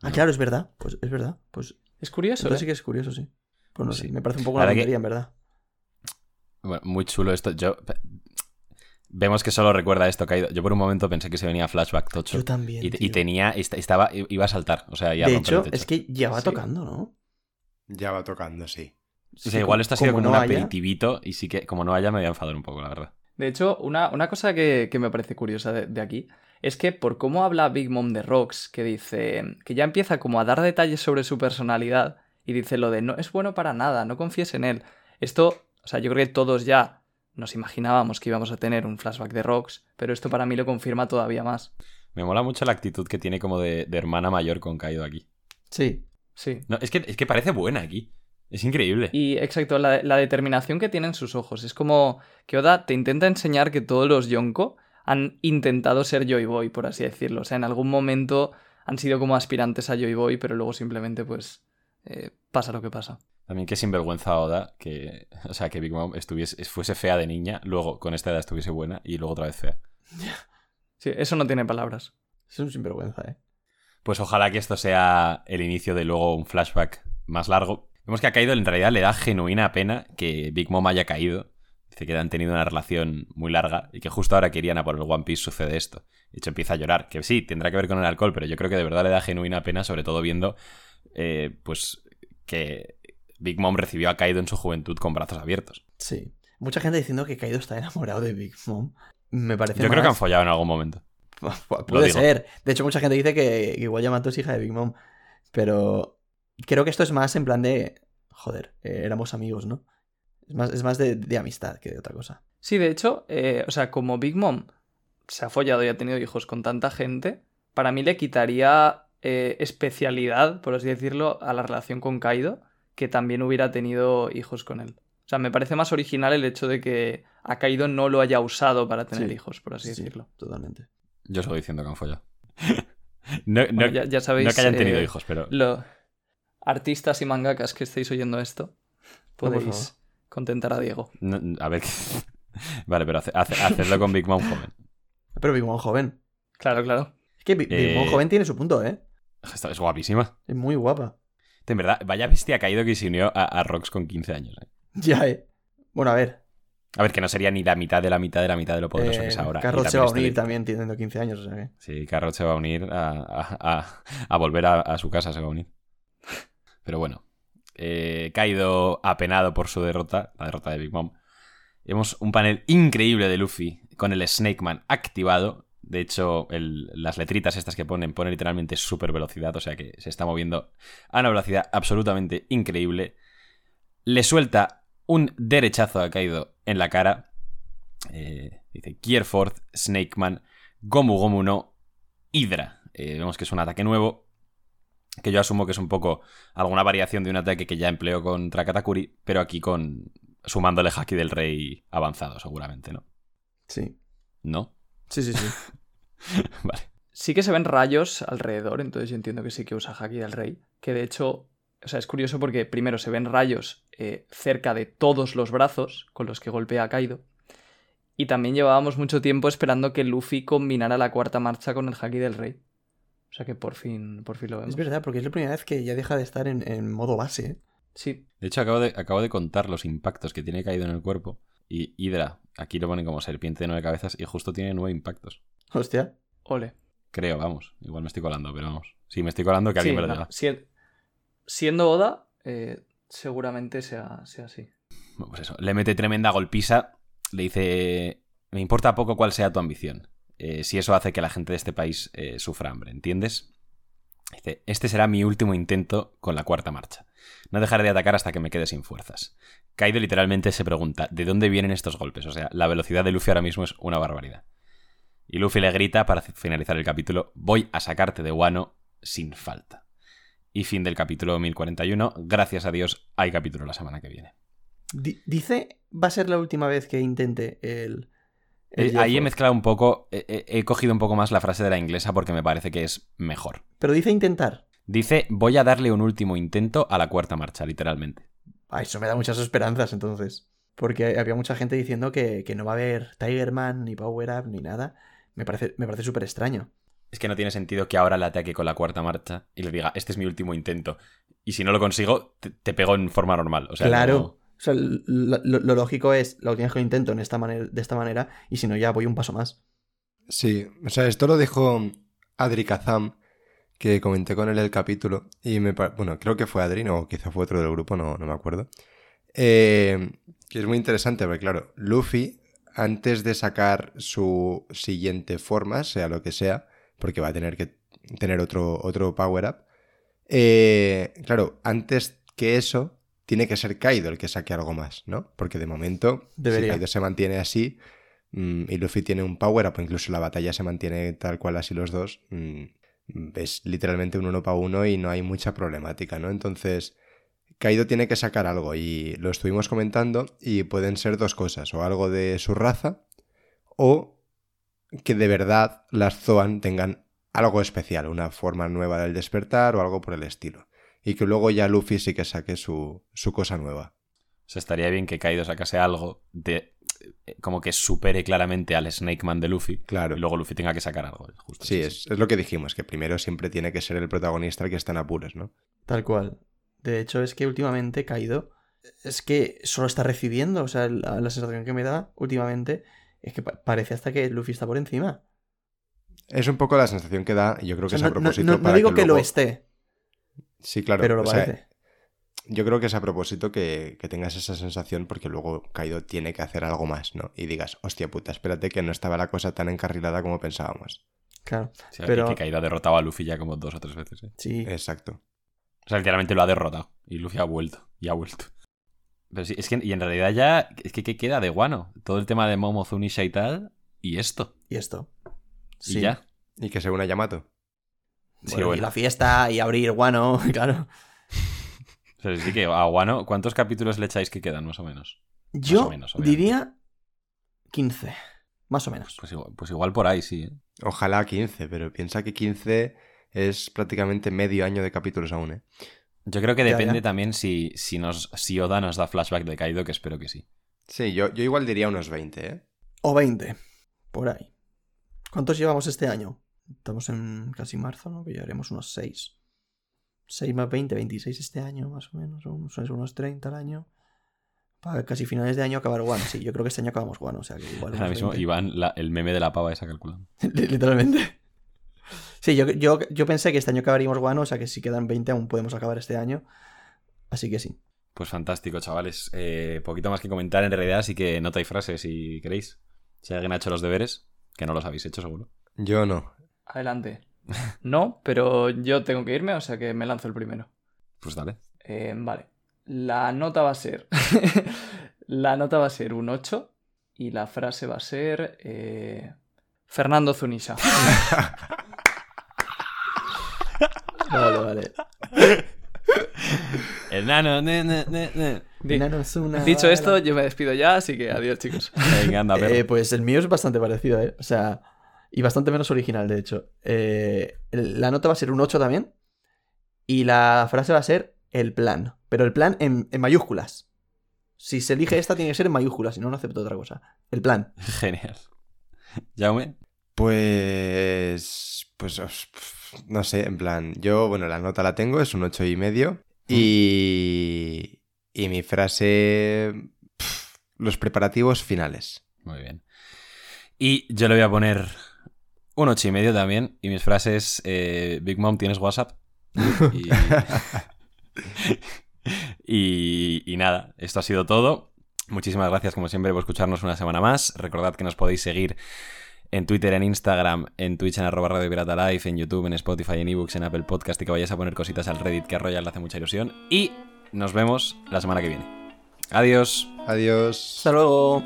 C: Ah,
B: No.
C: claro, es verdad. Pues es verdad. Pues
E: Es curioso,
C: entonces
E: ¿eh?
C: sí que es curioso, sí. Pues no
B: Sí.
C: sé, me parece un poco
B: La
C: una
B: que-
C: tontería, en verdad.
B: Bueno, muy chulo esto. Yo. Vemos que solo recuerda esto, Kaido. Yo por un momento pensé que se venía flashback tocho.
C: Yo también.
B: Y, tenía. est- Estaba. Iba a saltar. O sea, ya
C: de
B: el
C: hecho,
B: techo.
C: es que ya va
E: Sí.
C: tocando, ¿no?
D: Ya va tocando, sí.
B: O sea, igual esto ha sido como,
C: no
B: un
C: haya-
B: aperitivito. Y sí que, como no haya, me voy a enfadar un poco, la verdad.
E: De hecho, una, una cosa que, que me parece curiosa de, de aquí es que por cómo habla Big Mom de Rox, que dice que ya empieza como a dar detalles sobre su personalidad y dice lo de no es bueno para nada, no confíes en él. Esto, o sea, yo creo que todos ya nos imaginábamos que íbamos a tener un flashback de Rox, pero esto para mí lo confirma todavía más.
B: Me mola mucho la actitud que tiene como de, de hermana mayor con Kaido aquí.
C: Sí.
E: Sí.
B: No, es que, es que parece buena aquí. Es increíble.
E: Y exacto, la, la determinación que tiene en sus ojos. Es como que Oda te intenta enseñar que todos los Yonko han intentado ser Joy Boy, por así decirlo. O sea, en algún momento han sido como aspirantes a Joy Boy, pero luego simplemente pues eh, pasa lo que pasa.
B: También que sinvergüenza Oda que, o sea, que Big Mom estuviese, fuese fea de niña, luego con esta edad estuviese buena y luego otra vez fea.
E: Sí, eso no tiene palabras.
C: Es un sinvergüenza, ¿eh?
B: Pues ojalá que esto sea el inicio de luego un flashback más largo. Vemos que a Kaido en realidad le da genuina pena que Big Mom haya caído. Dice que han tenido una relación muy larga y que justo ahora querían a por el One Piece sucede esto. De hecho, empieza a llorar. Que sí, tendrá que ver con el alcohol, pero yo creo que de verdad le da genuina pena, sobre todo viendo eh, pues que Big Mom recibió a Kaido en su juventud con brazos abiertos.
C: Sí. Mucha gente diciendo que Kaido está enamorado de Big Mom. me parece
B: Yo creo que han follado en algún momento.
C: Pu- Puede ser. De hecho, mucha gente dice que igual Yamato es hija de Big Mom. Pero creo que esto es más en plan de. Joder, eh, éramos amigos, ¿no? Es más, es más de, de amistad que de otra cosa.
E: Sí, de hecho, eh, o sea, como Big Mom se ha follado y ha tenido hijos con tanta gente, para mí le quitaría eh, especialidad, por así decirlo, a la relación con Kaido, que también hubiera tenido hijos con él. O sea, me parece más original el hecho de que a Kaido no lo haya usado para tener
C: Sí,
E: hijos, por así
C: Sí,
E: decirlo.
C: totalmente.
B: Yo sigo diciendo que han follado. no,
E: ya, ya sabéis.
B: no que hayan tenido
E: eh,
B: hijos, pero.
E: lo- artistas y mangakas que estéis oyendo esto, podéis contentar a Diego.
B: no- a ver. vale, pero hace- hace- hacedlo con Big Mom joven.
C: Pero Big Mom joven.
E: Claro, claro.
C: Es que Big, Big Mom
B: Eh,
C: joven tiene su punto, ¿eh?
B: Esta es guapísima.
C: Es muy guapa.
B: En verdad, vaya bestia caído que se unió a, a Rox con 15 años. eh.
C: Ya, ¿eh? Bueno, a ver.
B: A ver, que no sería ni la mitad de la mitad de la mitad de lo poderoso que
C: eh,
B: es ahora. Y
C: Carrot se va a unir también teniendo 15 años, o sea que.
B: Sí, Carrot se va a unir a, a- volver a, su casa, se va a unir. Pero bueno, eh, caído apenado por su derrota, la derrota de Big Mom. Vemos un panel increíble de Luffy con el Snake Man activado. De hecho, el- las letritas estas que ponen, ponen literalmente super velocidad, o sea que se está moviendo a una velocidad absolutamente increíble. Le suelta un derechazo a Kaido en la cara. Eh, dice Gearforth, Snake Man, Gomu Gomu no, Hydra. Eh, vemos que es un ataque nuevo, que yo asumo que es un poco alguna variación de un ataque que ya empleó contra Katakuri, pero aquí con sumándole Haki del Rey avanzado, seguramente, ¿no?
C: Sí.
B: ¿No?
C: Sí, sí, sí.
B: vale.
E: Sí que se ven rayos alrededor, entonces yo entiendo que sí que usa Haki del Rey. Que de hecho, o sea, es curioso porque primero se ven rayos eh, cerca de todos los brazos con los que golpea a Kaido. Y también llevábamos mucho tiempo esperando que Luffy combinara la cuarta marcha con el Haki del Rey. O sea que por fin, por fin lo vemos.
C: es verdad, porque es la primera vez que ya deja de estar en, en modo base, ¿eh?
E: Sí,
B: De hecho, acabo de, acabo de contar los impactos que tiene caído en el cuerpo. Y Hydra, aquí lo ponen como serpiente de nueve cabezas y justo tiene nueve impactos.
C: Hostia.
E: ole.
B: Creo, vamos. Igual me estoy colando, pero vamos. Si me estoy colando, que
E: Sí,
B: alguien me lo
E: no,
B: diga.
E: si- siendo Oda, eh, seguramente sea, sea así.
B: Bueno, pues eso, le mete tremenda golpisa, le dice, me importa poco cuál sea tu ambición, eh, si eso hace que la gente de este país eh, sufra hambre, ¿entiendes? Dice, este será mi último intento con la cuarta marcha. No dejaré de atacar hasta que me quede sin fuerzas. Kaido literalmente se pregunta, ¿de dónde vienen estos golpes? O sea, la velocidad de Luffy ahora mismo es una barbaridad. Y Luffy le grita para finalizar el capítulo, voy a sacarte de Wano sin falta. Y fin del capítulo 1041, gracias a Dios hay capítulo la semana que viene.
C: Di- dice, va a ser la última vez que intente el. el
B: Eh, Ahí he mezclado un poco, eh, he cogido un poco más la frase de la inglesa porque me parece que es mejor.
C: Pero dice intentar.
B: Dice, voy a darle un último intento a la cuarta marcha, literalmente.
C: Ah, eso me da muchas esperanzas entonces. Porque había mucha gente diciendo que, que no va a haber Tigerman, ni Power Up, ni nada. Me parece, me parece súper extraño.
B: Es que no tiene sentido que ahora le ataque con la cuarta marcha y le diga, este es mi último intento. Y si no lo consigo, te, te pego en forma normal. O sea,
C: claro.
B: no-
C: O sea, lo, lo- lo lógico es, la última vez que lo intento en esta manera, de esta manera, y si no, ya voy un paso más.
D: Sí, o sea, esto lo dijo Adri Kazam, que comenté con él el capítulo, y me bueno, creo que fue Adri, o quizá fue otro del grupo, no, no me acuerdo. Eh, que es muy interesante, porque claro, Luffy, antes de sacar su siguiente forma, sea lo que sea, porque va a tener que tener otro, otro power-up, eh, claro, antes que eso, tiene que ser Kaido el que saque algo más, ¿no? Porque de momento,
C: Debería.
D: si Kaido se mantiene así, mm, y Luffy tiene un power up, o incluso la batalla se mantiene tal cual así los dos, mm, es literalmente un uno para uno y no hay mucha problemática, ¿no? Entonces, Kaido tiene que sacar algo y lo estuvimos comentando y pueden ser dos cosas, o algo de su raza, o que de verdad las Zoan tengan algo especial, una forma nueva del despertar o algo por el estilo. Y que luego ya Luffy sí que saque su, su cosa nueva.
B: O sea, estaría bien que Kaido sacase algo de... eh, como que supere claramente al Snake Man de Luffy.
D: Claro.
B: Y luego Luffy tenga que sacar algo. Justo
D: Sí, es, es lo que dijimos, que primero siempre tiene que ser el protagonista el que está en apuros, ¿no?
C: Tal cual. De hecho, es que últimamente Kaido es que solo está recibiendo. O sea, la, la sensación que me da últimamente es que pa- parece hasta que Luffy está por encima.
D: Es un poco la sensación que da, y yo creo que
C: O sea,
D: es a
C: no,
D: propósito
C: no- no
D: para
C: digo que, lo
D: luego-
C: esté,
D: Sí, claro.
C: pero lo
D: o sea,
C: parece.
D: yo creo que es a propósito que, que tengas esa sensación porque luego Kaido tiene que hacer algo más, ¿no? Y digas, hostia puta, espérate que no estaba la cosa tan encarrilada como pensábamos.
C: Claro.
B: Sea,
C: Pero-
B: que, que Kaido ha derrotado a Luffy ya como dos o tres veces. ¿eh?
C: Sí.
D: Exacto.
B: O sea, literalmente lo ha derrotado. Y Luffy ha vuelto. Y ha vuelto. Pero sí, es que, y en realidad ya, es que ¿qué queda de Guano? Todo el tema de Momo, Zunisha y tal, y esto.
C: Y esto.
B: Y ya.
D: Y que se una Yamato.
B: Sí,
C: Bueno, Y la fiesta y abrir guano, claro.
B: O sea, sí que a Guano, ¿cuántos capítulos le echáis que quedan, más o menos?
C: Yo
B: o menos,
C: diría 15. Más o menos.
B: Pues igual, pues igual por ahí, sí. ¿eh?
D: Ojalá 15, pero piensa que 15 es prácticamente medio año de capítulos aún, ¿eh?
B: Yo creo que
C: Ya,
B: depende
C: ya.
B: también si, si, nos, si Oda nos da flashback de Kaido, que espero que sí.
D: Sí, yo, yo igual diría unos 20, ¿eh?
C: O 20. Por ahí. ¿Cuántos llevamos este año? Estamos en casi marzo, ¿no? Que llevaremos unos 6. 6 más 20, 26 este año, más o menos. Unos, unos 30 al año. Para casi finales de año acabar Guano. Sí, yo creo que este año acabamos Guano. O sea que igual.
B: Ahora mismo
C: 20.
B: Iván, la- el meme de la pava esa calculando.
C: Literalmente. Sí, yo, yo, yo pensé que este año acabaríamos Guano. O sea que si quedan 20 aún podemos acabar este año. Así que sí.
B: Pues fantástico, chavales. Eh, poquito más que comentar en realidad, así que nota y frase si queréis. Si alguien ha hecho los deberes, que no los habéis hecho seguro.
D: Yo no.
E: Adelante. No, pero yo tengo que irme, o sea que me lanzo el primero.
B: Pues dale.
E: Eh, vale. La nota va a ser. la nota va a ser un 8 y la frase va a ser. eh, Fernando Zunisha.
C: Vale, vale.
B: Enano, ne, ne, ne, ne.
E: Di-
C: Nano es una
E: Dicho esto, yo me despido ya, así que adiós, chicos.
B: Venga, anda, perro.
C: Eh, pues el mío es bastante parecido, ¿eh? O sea, y bastante menos original, de hecho. Eh, el- la nota va a ser un 8 también. Y la frase va a ser el plan. Pero el plan en, en mayúsculas. Si se elige esta, tiene que ser en mayúsculas, si no, no acepto otra cosa. El plan.
B: Genial. Jaume.
D: Pues. Pues. os- pf, No sé, en plan. Yo, bueno, la nota la tengo, es un ocho y medio. Y. Y mi frase. los preparativos finales.
B: Muy bien. Y yo le voy a poner un ocho y medio también. Y mis frases, eh, Big Mom, ¿tienes WhatsApp? Y, y, y nada, esto ha sido todo. Muchísimas gracias, como siempre, por escucharnos una semana más. Recordad que nos podéis seguir en Twitter, en Instagram, en Twitch, en arroba Radio Pirata Live, en YouTube, en Spotify, en ebooks, en Apple Podcast y que vayáis a poner cositas al Reddit que a Royal le hace mucha ilusión. Y nos vemos la semana que viene. Adiós.
D: Adiós.
C: Hasta luego.